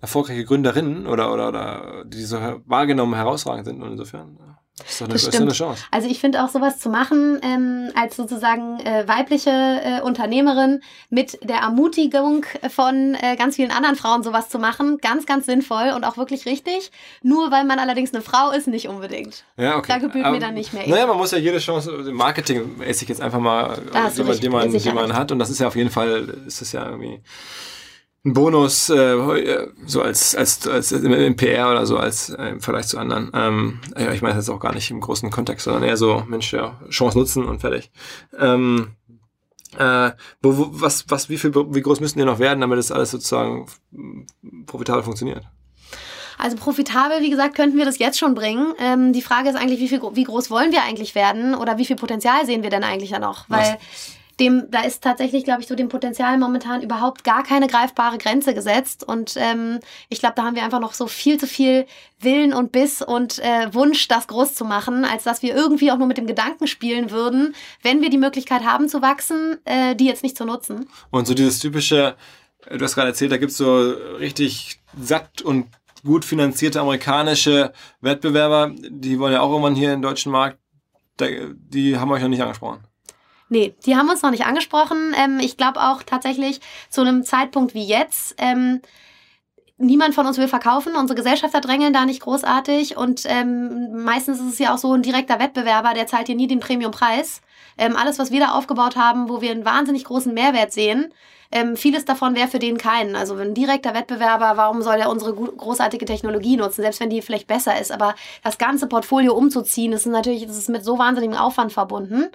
erfolgreiche Gründerinnen oder, oder, oder die so wahrgenommen herausragend sind und insofern äh, ist eine, Das ist eine. Chance. Also ich finde auch sowas zu machen, ähm, als sozusagen äh, weibliche äh, Unternehmerin mit der Ermutigung von äh, ganz vielen anderen Frauen sowas zu machen, ganz, ganz sinnvoll und auch wirklich richtig. Nur weil man allerdings eine Frau ist, nicht unbedingt. Ja, okay. Da gebührt mir Aber, dann nicht mehr. Naja, man muss ja jede Chance, im Marketing esse ich jetzt einfach mal, hast die man, die, man, hat und das ist ja auf jeden Fall, ist das ja irgendwie ein Bonus, äh, so als, als, als im, PR oder so, als äh, im Vergleich zu anderen. Ähm, ja, ich meine das jetzt auch gar nicht im großen Kontext, sondern eher so, Mensch, ja, Chance nutzen und fertig. Ähm, äh, wo, wo, was, was, wie viel, wie groß müssen die noch werden, damit das alles sozusagen profitabel funktioniert? Also profitabel, wie gesagt, könnten wir das jetzt schon bringen. Ähm, die Frage ist eigentlich, wie, viel, wie groß wollen wir eigentlich werden oder wie viel Potenzial sehen wir denn eigentlich da noch? Weil dem, da ist tatsächlich, glaube ich, so dem Potenzial momentan überhaupt gar keine greifbare Grenze gesetzt. Und ähm, ich glaube, da haben wir einfach noch so viel zu viel Willen und Biss und äh, Wunsch, das groß zu machen, als dass wir irgendwie auch nur mit dem Gedanken spielen würden, wenn wir die Möglichkeit haben zu wachsen, äh, die jetzt nicht zu nutzen. Und so dieses typische, du hast gerade erzählt, da gibt's so richtig satt und gut finanzierte amerikanische Wettbewerber, die wollen ja auch irgendwann hier im deutschen Markt, die haben euch noch nicht angesprochen. Nee, die haben uns noch nicht angesprochen. Ähm, ich glaube auch tatsächlich zu einem Zeitpunkt wie jetzt. Ähm, niemand von uns will verkaufen. Unsere Gesellschafter drängeln da nicht großartig. Und ähm, meistens ist es ja auch so ein direkter Wettbewerber, der zahlt dir nie den Premiumpreis. Ähm, alles, was wir da aufgebaut haben, wo wir einen wahnsinnig großen Mehrwert sehen, ähm, vieles davon wäre für den keinen. Also ein direkter Wettbewerber, warum soll er unsere großartige Technologie nutzen, selbst wenn die vielleicht besser ist. Aber das ganze Portfolio umzuziehen, ist natürlich ist mit so wahnsinnigem Aufwand verbunden.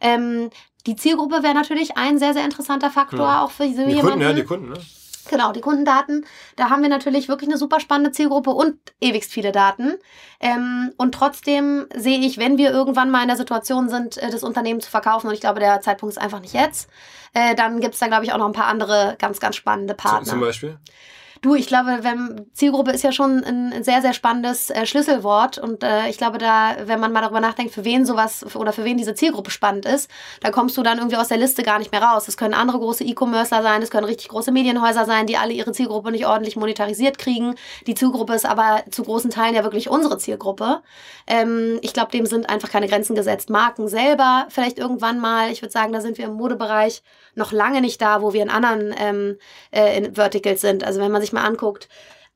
Ähm, die Zielgruppe wäre natürlich ein sehr, sehr interessanter Faktor, ja. auch für so die jemanden. Kunden, ja, die Kunden, ne? Genau, die Kundendaten. Da haben wir natürlich wirklich eine super spannende Zielgruppe und ewigst viele Daten. Ähm, und trotzdem sehe ich, wenn wir irgendwann mal in der Situation sind, äh, das Unternehmen zu verkaufen, und ich glaube, der Zeitpunkt ist einfach nicht jetzt, äh, dann gibt es da, glaube ich, auch noch ein paar andere ganz, ganz spannende Partner. Zum Beispiel? Du, ich glaube, wenn, Zielgruppe ist ja schon ein sehr, sehr spannendes äh, Schlüsselwort. Und äh, ich glaube, da, wenn man mal darüber nachdenkt, für wen sowas oder für wen diese Zielgruppe spannend ist, da kommst du dann irgendwie aus der Liste gar nicht mehr raus. Das können andere große E-Commercer sein, das können richtig große Medienhäuser sein, die alle ihre Zielgruppe nicht ordentlich monetarisiert kriegen. Die Zielgruppe ist aber zu großen Teilen ja wirklich unsere Zielgruppe. Ähm, ich glaube, dem sind einfach keine Grenzen gesetzt. Marken selber vielleicht irgendwann mal. Ich würde sagen, da sind wir im Modebereich noch lange nicht da, wo wir in anderen ähm, äh, in Verticals sind. Also wenn man sich mal anguckt,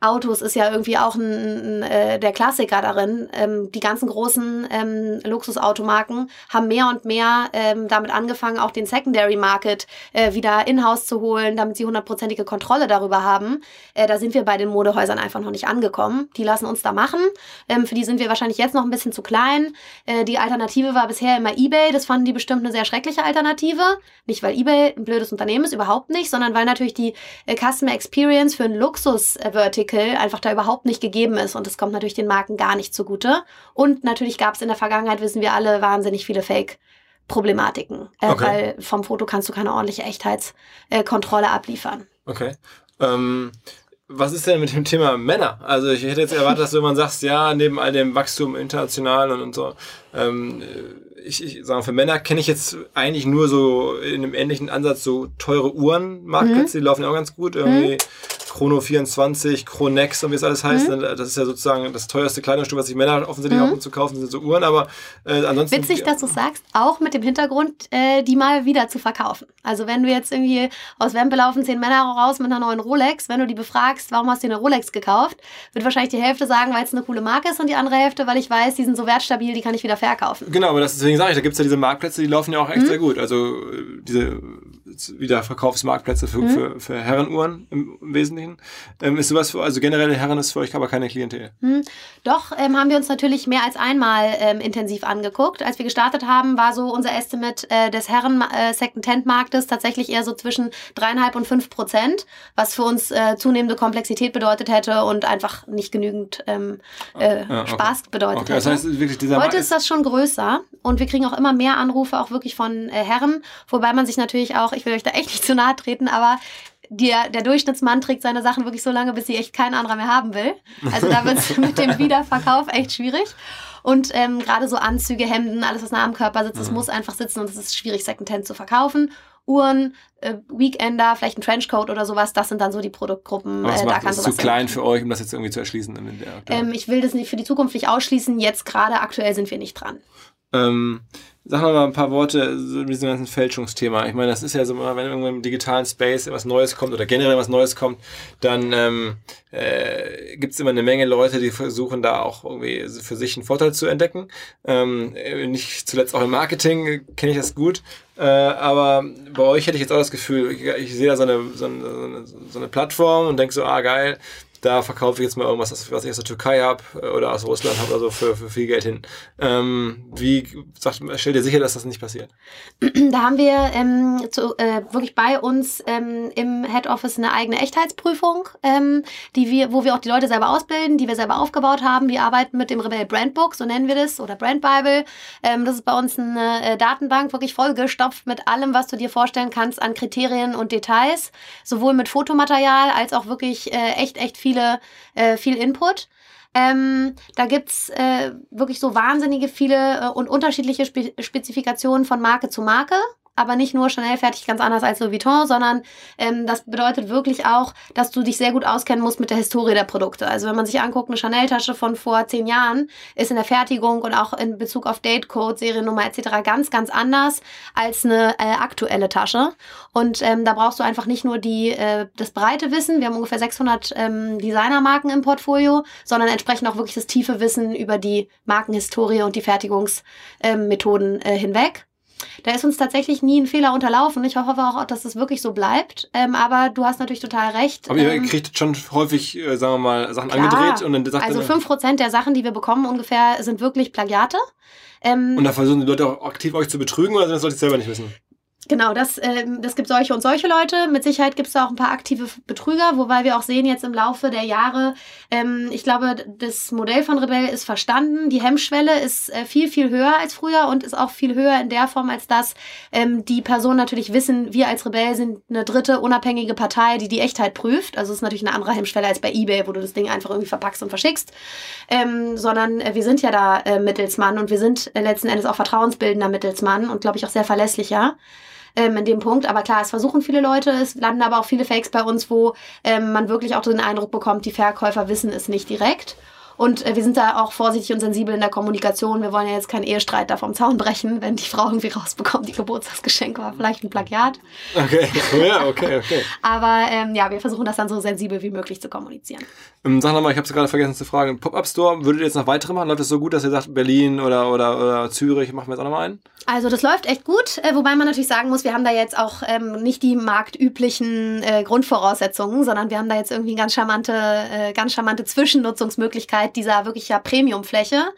Autos ist ja irgendwie auch ein, äh, der Klassiker darin. Ähm, die ganzen großen ähm, Luxusautomarken haben mehr und mehr ähm, damit angefangen, auch den Secondary Market äh, wieder in-house zu holen, damit sie hundertprozentige Kontrolle darüber haben. Äh, da sind wir bei den Modehäusern einfach noch nicht angekommen. Die lassen uns da machen. Ähm, für die sind wir wahrscheinlich jetzt noch ein bisschen zu klein. Äh, die Alternative war bisher immer eBay. Das fanden die bestimmt eine sehr schreckliche Alternative. Nicht, weil eBay ein blödes Unternehmen ist, überhaupt nicht, sondern weil natürlich die äh, Customer Experience für ein Luxus-Vertical Artikel einfach da überhaupt nicht gegeben ist und es kommt natürlich den Marken gar nicht zugute. Und natürlich gab es in der Vergangenheit, wissen wir alle, wahnsinnig viele Fake. Problematiken, äh, okay. weil vom Foto kannst du keine ordentliche Echtheitskontrolle abliefern. Okay. Ähm, was ist denn mit dem Thema Männer? Also ich hätte jetzt erwartet, dass du immer sagst, ja, neben all dem Wachstum international und, und so, ähm, ich, ich sage für Männer kenne ich jetzt eigentlich nur so in einem ähnlichen Ansatz so teure Uhren, Marktplätze, mhm. die laufen ja auch ganz gut. Irgendwie mhm. Chrono 24, Chronex und wie es alles heißt. Mhm. Das ist ja sozusagen das teuerste Kleidungsstück, was sich Männer offensichtlich mhm. auch zu kaufen, sind so Uhren. Aber äh, ansonsten. Witzig, dass du sagst, auch mit dem Hintergrund, äh, die mal wieder zu verkaufen. Also wenn du jetzt irgendwie aus Wempe laufen zehn Männer raus mit einer neuen Rolex, wenn du die befragst, warum hast du dir eine Rolex gekauft, wird wahrscheinlich die Hälfte sagen, weil es eine coole Marke ist und die andere Hälfte, weil ich weiß, die sind so wertstabil, die kann ich wieder verkaufen. Genau, aber das, deswegen sage ich, da gibt es ja diese Marktplätze, die laufen ja auch echt mhm. sehr gut. Also äh, diese Wiederverkaufsmarktplätze für, mhm. für, für Herrenuhren im, im Wesentlichen. Ähm, ist sowas für, also generell Herren ist für euch aber keine Klientel? Mhm. Doch, ähm, haben wir uns natürlich mehr als einmal ähm, intensiv angeguckt. Als wir gestartet haben, war so unser Estimate äh, des Herren äh, Second-Hand-Marktes tatsächlich eher so zwischen dreieinhalb und fünf Prozent, was für uns äh, zunehmende Komplexität bedeutet hätte und einfach nicht genügend ähm, äh, ja, okay. Spaß bedeutet okay, hätte. Das heißt, wirklich dieser Heute ist das schon größer und wir kriegen auch immer mehr Anrufe, auch wirklich von äh, Herren, wobei man sich natürlich auch, ich will euch da echt nicht zu nahe treten, aber der, der Durchschnittsmann trägt seine Sachen wirklich so lange, bis sie echt kein anderer mehr haben will. Also da wird es mit dem Wiederverkauf echt schwierig. Und ähm, gerade so Anzüge, Hemden, alles, was nah am Körper sitzt, das mhm. muss einfach sitzen und es ist schwierig, Secondhand zu verkaufen. Uhren, äh, Weekender, vielleicht ein Trenchcoat oder sowas, das sind dann so die Produktgruppen. Aber äh, da kann ist zu klein für euch, um das jetzt irgendwie zu erschließen? Ähm, ich will das nicht für die Zukunft nicht ausschließen. Jetzt gerade aktuell sind wir nicht dran. Ähm, Sag mal ein paar Worte zu diesem ganzen Fälschungsthema. Ich meine, das ist ja so, wenn irgendwann im digitalen Space was Neues kommt oder generell was Neues kommt, dann ähm, äh, gibt es immer eine Menge Leute, die versuchen da auch irgendwie für sich einen Vorteil zu entdecken. Ähm, nicht zuletzt auch im Marketing kenne ich das gut. Äh, aber bei euch hätte ich jetzt auch das Gefühl, ich, ich sehe da so eine, so eine, so eine Plattform und denke so, ah geil, da verkaufe ich jetzt mal irgendwas, was ich aus der Türkei habe äh, oder aus Russland habe oder so für, für viel Geld hin. Ähm, wie sagt, stell dir sicher, dass das nicht passiert? Da haben wir ähm, zu, äh, wirklich bei uns ähm, im Head Office eine eigene Echtheitsprüfung, ähm, die wir, wo wir auch die Leute selber ausbilden, die wir selber aufgebaut haben. Wir arbeiten mit dem Rebell Brandbook, so nennen wir das, oder Brand Bible. Ähm, das ist bei uns eine äh, Datenbank, wirklich vollgestopft mit allem, was du dir vorstellen kannst an Kriterien und Details, sowohl mit Fotomaterial als auch wirklich äh, echt, echt viel viele, äh, viel Input. Ähm, da gibt's äh, wirklich so wahnsinnige viele äh, und unterschiedliche Spe Spezifikationen von Marke zu Marke. Aber nicht nur Chanel fertigt ganz anders als Louis Vuitton, sondern ähm, das bedeutet wirklich auch, dass du dich sehr gut auskennen musst mit der Historie der Produkte. Also wenn man sich anguckt, eine Chanel-Tasche von vor zehn Jahren ist in der Fertigung und auch in Bezug auf Datecode, Seriennummer etc. ganz, ganz anders als eine äh, aktuelle Tasche. Und ähm, da brauchst du einfach nicht nur die, äh, das breite Wissen, wir haben ungefähr 600 ähm, Designermarken im Portfolio, sondern entsprechend auch wirklich das tiefe Wissen über die Markenhistorie und die Fertigungsmethoden äh, hinweg. Da ist uns tatsächlich nie ein Fehler unterlaufen. Ich hoffe auch, dass es wirklich so bleibt. Ähm, aber du hast natürlich total recht. Aber ihr ähm, kriegt schon häufig, äh, sagen wir mal, Sachen klar. angedreht und dann sagt Also dann, 5% der Sachen, die wir bekommen ungefähr, sind wirklich Plagiate. Ähm, und da versuchen die Leute auch aktiv euch zu betrügen oder das sollte ich selber nicht wissen? Genau, das, ähm, das gibt solche und solche Leute. Mit Sicherheit gibt es da auch ein paar aktive Betrüger, wobei wir auch sehen jetzt im Laufe der Jahre, ähm, ich glaube, das Modell von Rebell ist verstanden. Die Hemmschwelle ist äh, viel, viel höher als früher und ist auch viel höher in der Form, als dass ähm, die Personen natürlich wissen, wir als Rebell sind eine dritte unabhängige Partei, die die Echtheit prüft. Also ist natürlich eine andere Hemmschwelle als bei eBay, wo du das Ding einfach irgendwie verpackst und verschickst. Ähm, sondern äh, wir sind ja da äh, Mittelsmann und wir sind äh, letzten Endes auch vertrauensbildender Mittelsmann und glaube ich auch sehr verlässlicher ähm, in dem Punkt. Aber klar, es versuchen viele Leute, es landen aber auch viele Fakes bei uns, wo ähm, man wirklich auch den Eindruck bekommt, die Verkäufer wissen es nicht direkt. Und äh, wir sind da auch vorsichtig und sensibel in der Kommunikation. Wir wollen ja jetzt keinen Ehestreit da vom Zaun brechen, wenn die Frau irgendwie rausbekommt, die Geburtstagsgeschenk war vielleicht ein Plagiat. Okay, ja, okay, okay. Aber ähm, ja, wir versuchen das dann so sensibel wie möglich zu kommunizieren. Ähm, sag nochmal, ich habe es gerade vergessen zu fragen. Pop-Up Store, würdet ihr jetzt noch weitere machen? Läuft es so gut, dass ihr sagt, Berlin oder, oder, oder Zürich machen wir jetzt auch nochmal einen? Also das läuft echt gut, äh, wobei man natürlich sagen muss, wir haben da jetzt auch ähm, nicht die marktüblichen äh, Grundvoraussetzungen, sondern wir haben da jetzt irgendwie eine ganz charmante, äh, ganz charmante Zwischennutzungsmöglichkeit dieser wirklich ja Premiumfläche.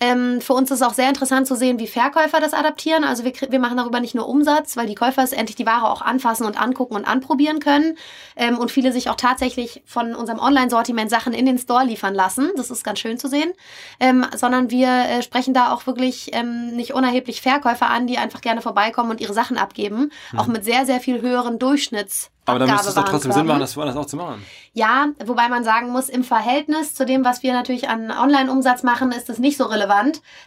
Ähm, für uns ist auch sehr interessant zu sehen, wie Verkäufer das adaptieren. Also wir, wir machen darüber nicht nur Umsatz, weil die Käufer es endlich die Ware auch anfassen und angucken und anprobieren können. Ähm, und viele sich auch tatsächlich von unserem Online-Sortiment Sachen in den Store liefern lassen. Das ist ganz schön zu sehen. Ähm, sondern wir äh, sprechen da auch wirklich ähm, nicht unerheblich Verkäufer an, die einfach gerne vorbeikommen und ihre Sachen abgeben. Mhm. Auch mit sehr, sehr viel höheren Durchschnitts. Aber dann müsste es doch trotzdem Sinn machen, das woanders auch zu machen. Ja, wobei man sagen muss, im Verhältnis zu dem, was wir natürlich an Online-Umsatz machen, ist es nicht so relevant,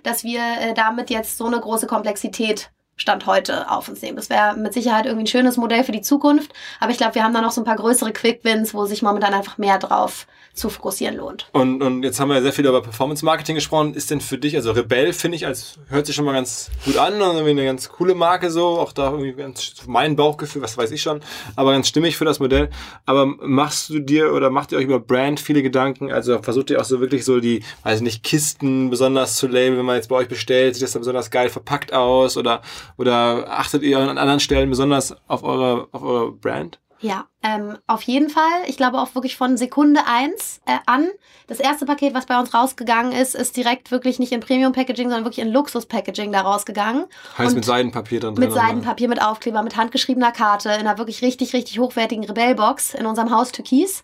dass wir äh, damit jetzt so eine große Komplexität Stand heute auf uns nehmen. Das wäre mit Sicherheit irgendwie ein schönes Modell für die Zukunft, aber ich glaube, wir haben da noch so ein paar größere Quick-Wins, wo sich momentan einfach mehr drauf zu fokussieren lohnt. Und, und jetzt haben wir sehr viel über Performance Marketing gesprochen. Ist denn für dich, also Rebell finde ich, als hört sich schon mal ganz gut an und irgendwie eine ganz coole Marke so, auch da irgendwie ganz mein Bauchgefühl, was weiß ich schon, aber ganz stimmig für das Modell. Aber machst du dir oder macht ihr euch über Brand viele Gedanken? Also versucht ihr auch so wirklich so die, weiß nicht, Kisten besonders zu labeln, wenn man jetzt bei euch bestellt, sieht das dann besonders geil verpackt aus oder, oder achtet ihr an anderen Stellen besonders auf eure, auf eure Brand? Ja, ähm, auf jeden Fall. Ich glaube auch wirklich von Sekunde eins äh, an. Das erste Paket, was bei uns rausgegangen ist, ist direkt wirklich nicht in Premium-Packaging, sondern wirklich in Luxus-Packaging da rausgegangen. Heißt Und mit Seidenpapier drin. ne? mit Seidenpapier, mit Aufkleber, mit handgeschriebener Karte, in einer wirklich richtig, richtig hochwertigen Rebellbox in unserem Haus Türkis.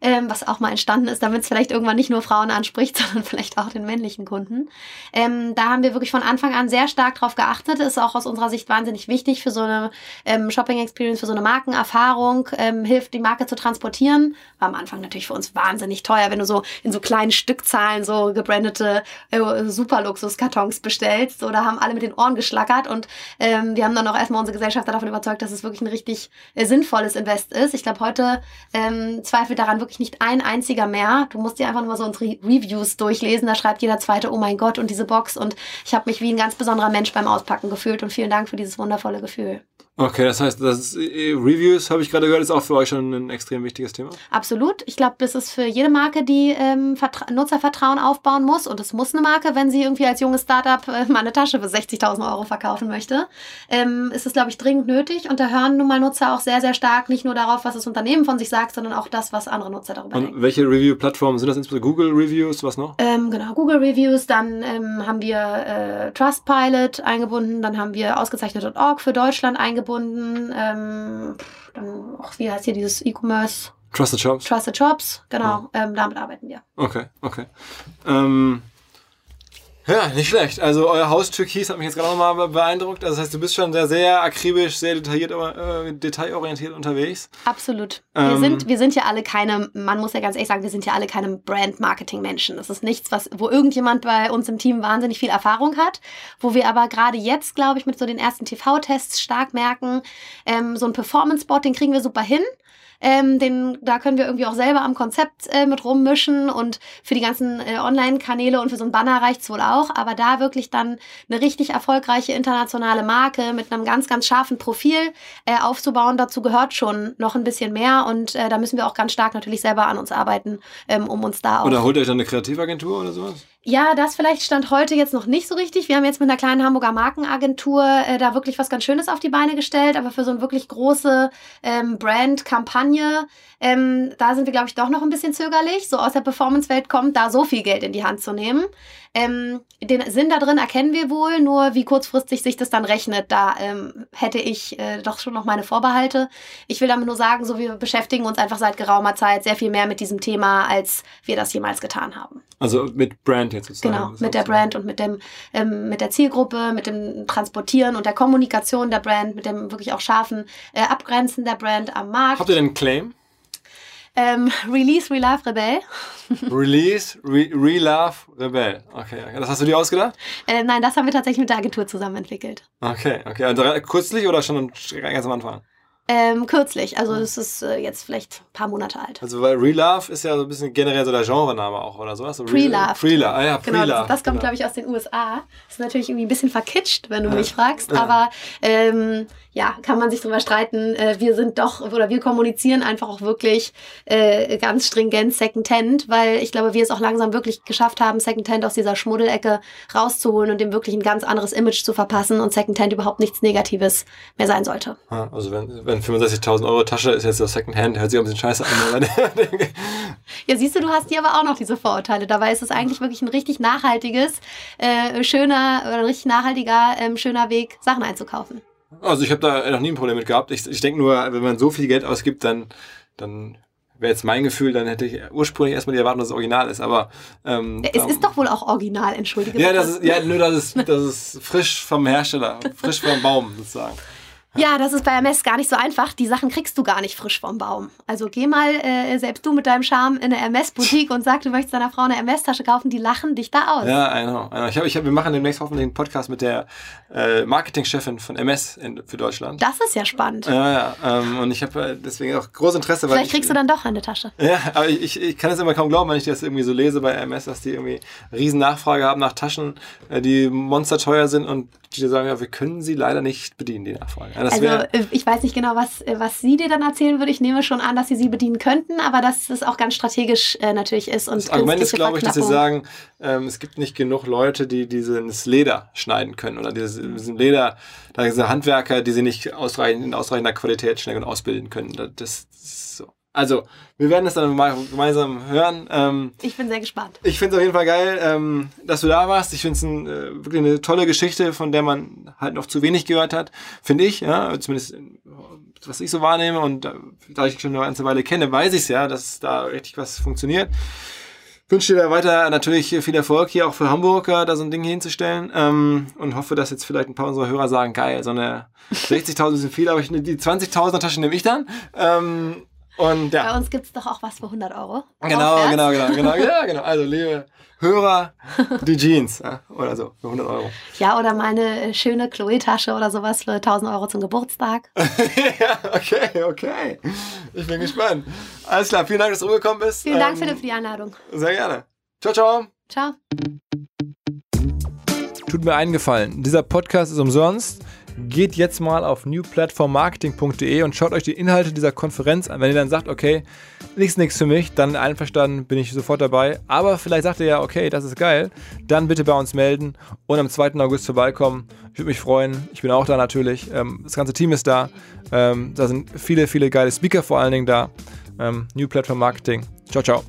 Ähm, was auch mal entstanden ist, damit es vielleicht irgendwann nicht nur Frauen anspricht, sondern vielleicht auch den männlichen Kunden. Ähm, da haben wir wirklich von Anfang an sehr stark drauf geachtet. Ist auch aus unserer Sicht wahnsinnig wichtig für so eine ähm, Shopping-Experience, für so eine Markenerfahrung, ähm, hilft die Marke zu transportieren. War am Anfang natürlich für uns wahnsinnig teuer, wenn du so in so kleinen Stückzahlen so gebrandete äh, Superluxus-Kartons bestellst. So, da haben alle mit den Ohren geschlackert und ähm, wir haben dann auch erstmal unsere Gesellschaft davon überzeugt, dass es wirklich ein richtig äh, sinnvolles Invest ist. Ich glaube, heute ähm, zweifelt daran wirklich nicht ein einziger mehr. Du musst dir einfach nur so unsere Reviews durchlesen. Da schreibt jeder zweite, oh mein Gott, und diese Box. Und ich habe mich wie ein ganz besonderer Mensch beim Auspacken gefühlt. Und vielen Dank für dieses wundervolle Gefühl. Okay, das heißt, das ist, äh, Reviews, habe ich gerade gehört, ist auch für euch schon ein extrem wichtiges Thema. Absolut. Ich glaube, das ist für jede Marke, die ähm, Vertra Nutzervertrauen aufbauen muss. Und es muss eine Marke, wenn sie irgendwie als junges Startup äh, mal eine Tasche für 60.000 Euro verkaufen möchte. Ähm, ist es, glaube ich, dringend nötig. Und da hören nun mal Nutzer auch sehr, sehr stark nicht nur darauf, was das Unternehmen von sich sagt, sondern auch das, was andere Nutzer darüber denken. Und welche Review-Plattformen sind das insbesondere? Google Reviews, was noch? Ähm, genau, Google Reviews, dann ähm, haben wir äh, Trustpilot eingebunden, dann haben wir ausgezeichnet.org für Deutschland eingebunden, ähm, pff, dann auch, wie heißt hier dieses E-Commerce? Trusted Shops? Trusted Shops, genau, ähm, damit arbeiten wir. Okay, okay. Ähm, Ja, nicht schlecht. Also euer Haus Türkis hat mich jetzt gerade nochmal beeindruckt. Also das heißt, du bist schon sehr, sehr akribisch, sehr detailliert, äh, detailorientiert unterwegs. Absolut. Ähm, wir, sind, wir sind ja alle keine, man muss ja ganz ehrlich sagen, wir sind ja alle keine Brand-Marketing-Menschen. Das ist nichts, was, wo irgendjemand bei uns im Team wahnsinnig viel Erfahrung hat. Wo wir aber gerade jetzt, glaube ich, mit so den ersten TV-Tests stark merken, ähm, so ein Performance-Bot, den kriegen wir super hin. Ähm, den, da können wir irgendwie auch selber am Konzept äh, mit rummischen und für die ganzen äh, Online-Kanäle und für so ein Banner reicht's wohl auch. Aber da wirklich dann eine richtig erfolgreiche internationale Marke mit einem ganz, ganz scharfen Profil äh, aufzubauen, dazu gehört schon noch ein bisschen mehr und äh, da müssen wir auch ganz stark natürlich selber an uns arbeiten, ähm, um uns da auch. Oder holt euch dann eine Kreativagentur oder sowas? Ja, das vielleicht stand heute jetzt noch nicht so richtig. Wir haben jetzt mit einer kleinen Hamburger Markenagentur äh, da wirklich was ganz Schönes auf die Beine gestellt, aber für so eine wirklich große ähm, Brand-Kampagne, ähm, da sind wir, glaube ich, doch noch ein bisschen zögerlich. So aus der Performance-Welt kommt, da so viel Geld in die Hand zu nehmen. Ähm, den Sinn da drin erkennen wir wohl, nur wie kurzfristig sich das dann rechnet, da ähm, hätte ich äh, doch schon noch meine Vorbehalte. Ich will damit nur sagen, so wir beschäftigen uns einfach seit geraumer Zeit sehr viel mehr mit diesem Thema, als wir das jemals getan haben. Also mit Brand jetzt sozusagen. Genau, mit der Brand und mit dem ähm, mit der Zielgruppe, mit dem Transportieren und der Kommunikation der Brand, mit dem wirklich auch scharfen äh, Abgrenzen der Brand am Markt. Habt ihr denn einen Claim? Ähm, Release, Relove, Rebell. Release, Re Relove, Rebell. Okay, okay. Das hast du dir ausgedacht? Äh, nein, das haben wir tatsächlich mit der Agentur zusammen entwickelt. Okay, okay. Also kürzlich oder schon ganz am Anfang? Ähm, kürzlich, also das ist äh, jetzt vielleicht ein paar Monate alt. Also weil Relove ist ja so ein bisschen generell so der Genrename auch oder sowas. So Pre-Love. Pre-Love, ah ja, Pre-Love. Genau, das, das kommt genau. glaube ich aus den USA. Ist natürlich irgendwie ein bisschen verkitscht, wenn du mich fragst, aber ähm, ja, kann man sich drüber streiten. Äh, wir sind doch, oder wir kommunizieren einfach auch wirklich äh, ganz stringent Secondhand, weil ich glaube, wir es auch langsam wirklich geschafft haben, Secondhand aus dieser Schmuddelecke rauszuholen und dem wirklich ein ganz anderes Image zu verpassen und Secondhand überhaupt nichts Negatives mehr sein sollte. Also wenn, wenn 65.000 Euro Tasche ist jetzt das Secondhand, hört sich auch ein bisschen scheiße an. ja, siehst du, du hast hier aber auch noch diese Vorurteile. Dabei ist es eigentlich wirklich ein richtig nachhaltiges, äh, schöner, oder ein richtig nachhaltiger, ähm, schöner Weg, Sachen einzukaufen. Also ich habe da noch nie ein Problem mit gehabt. Ich, ich denke nur, wenn man so viel Geld ausgibt, dann, dann wäre jetzt mein Gefühl, dann hätte ich ursprünglich erstmal die Erwartung, dass es original ist. Aber ähm, es ist doch wohl auch original, entschuldige. Ja, das ist, ja, nur dass es, dass es frisch vom Hersteller, frisch vom Baum sozusagen. Ja, das ist bei Hermes gar nicht so einfach. Die Sachen kriegst du gar nicht frisch vom Baum. Also geh mal äh, selbst du mit deinem Charme in eine Hermes-Boutique und sag, du möchtest deiner Frau eine Hermes-Tasche kaufen. Die lachen dich da aus. Ja, I know. I know. Ich hab, ich hab, wir machen demnächst hoffentlich einen Podcast mit der äh, Marketingchefin von MS in, für Deutschland. Das ist ja spannend. Ja, ja. Ähm, und ich habe äh, deswegen auch großes Interesse. Vielleicht kriegst ich, du dann doch eine Tasche. Ja, aber ich, ich kann es immer kaum glauben, wenn ich das irgendwie so lese bei MS, dass die irgendwie riesen Nachfrage haben nach Taschen, äh, die monsterteuer sind und die sagen, ja, wir können sie leider nicht bedienen, die Nachfrage. Ja, also wär, äh, ich weiß nicht genau, was, äh, was sie dir dann erzählen würde. Ich nehme schon an, dass sie sie bedienen könnten, aber dass es auch ganz strategisch äh, natürlich ist. Und das Argument ist, glaube ich, dass sie sagen, ähm, es gibt nicht genug Leute, die dieses Leder schneiden können oder dieses, diesen Leder, da diese Handwerker, die sie nicht ausreichend, in ausreichender Qualität schnell und ausbilden können. Das, das also, wir werden es dann mal gemeinsam hören. Ähm, ich bin sehr gespannt. Ich finde es auf jeden Fall geil, ähm, dass du da warst. Ich finde es ein, äh, wirklich eine tolle Geschichte, von der man halt noch zu wenig gehört hat, finde ich. Ja, zumindest was ich so wahrnehme und da ich schon eine ganze Weile kenne, weiß ich es ja, dass da richtig was funktioniert. Ich wünsche dir weiter natürlich viel Erfolg hier auch für Hamburg, da so ein Ding hinzustellen ähm, und hoffe, dass jetzt vielleicht ein paar unserer Hörer sagen, geil, so eine 60.000 sind viel, aber ich, die 20.000er Tasche nehme ich dann. Ähm, und, ja. Bei uns gibt es doch auch was für 100 Euro. Genau, genau, genau, genau, ja, genau. Also, liebe Hörer, die Jeans ja, oder so für 100 Euro. Ja, oder meine schöne Chloe-Tasche oder sowas für 1000 Euro zum Geburtstag. ja, okay, okay. Ich bin gespannt. Alles klar, vielen Dank, dass du rumgekommen bist. Vielen Dank, ähm, Philipp, für die Einladung. Sehr gerne. Ciao, ciao. Ciao. Tut mir eingefallen, dieser Podcast ist umsonst. Geht jetzt mal auf newplatformmarketing.de und schaut euch die Inhalte dieser Konferenz an. Wenn ihr dann sagt, okay, nichts, nichts für mich, dann einverstanden, bin ich sofort dabei. Aber vielleicht sagt ihr ja, okay, das ist geil, dann bitte bei uns melden und am 2. August vorbeikommen. Ich würde mich freuen. Ich bin auch da natürlich. Ähm, das ganze Team ist da. Ähm, da sind viele, viele geile Speaker vor allen Dingen da. Ähm, New Platform Marketing. Ciao, ciao.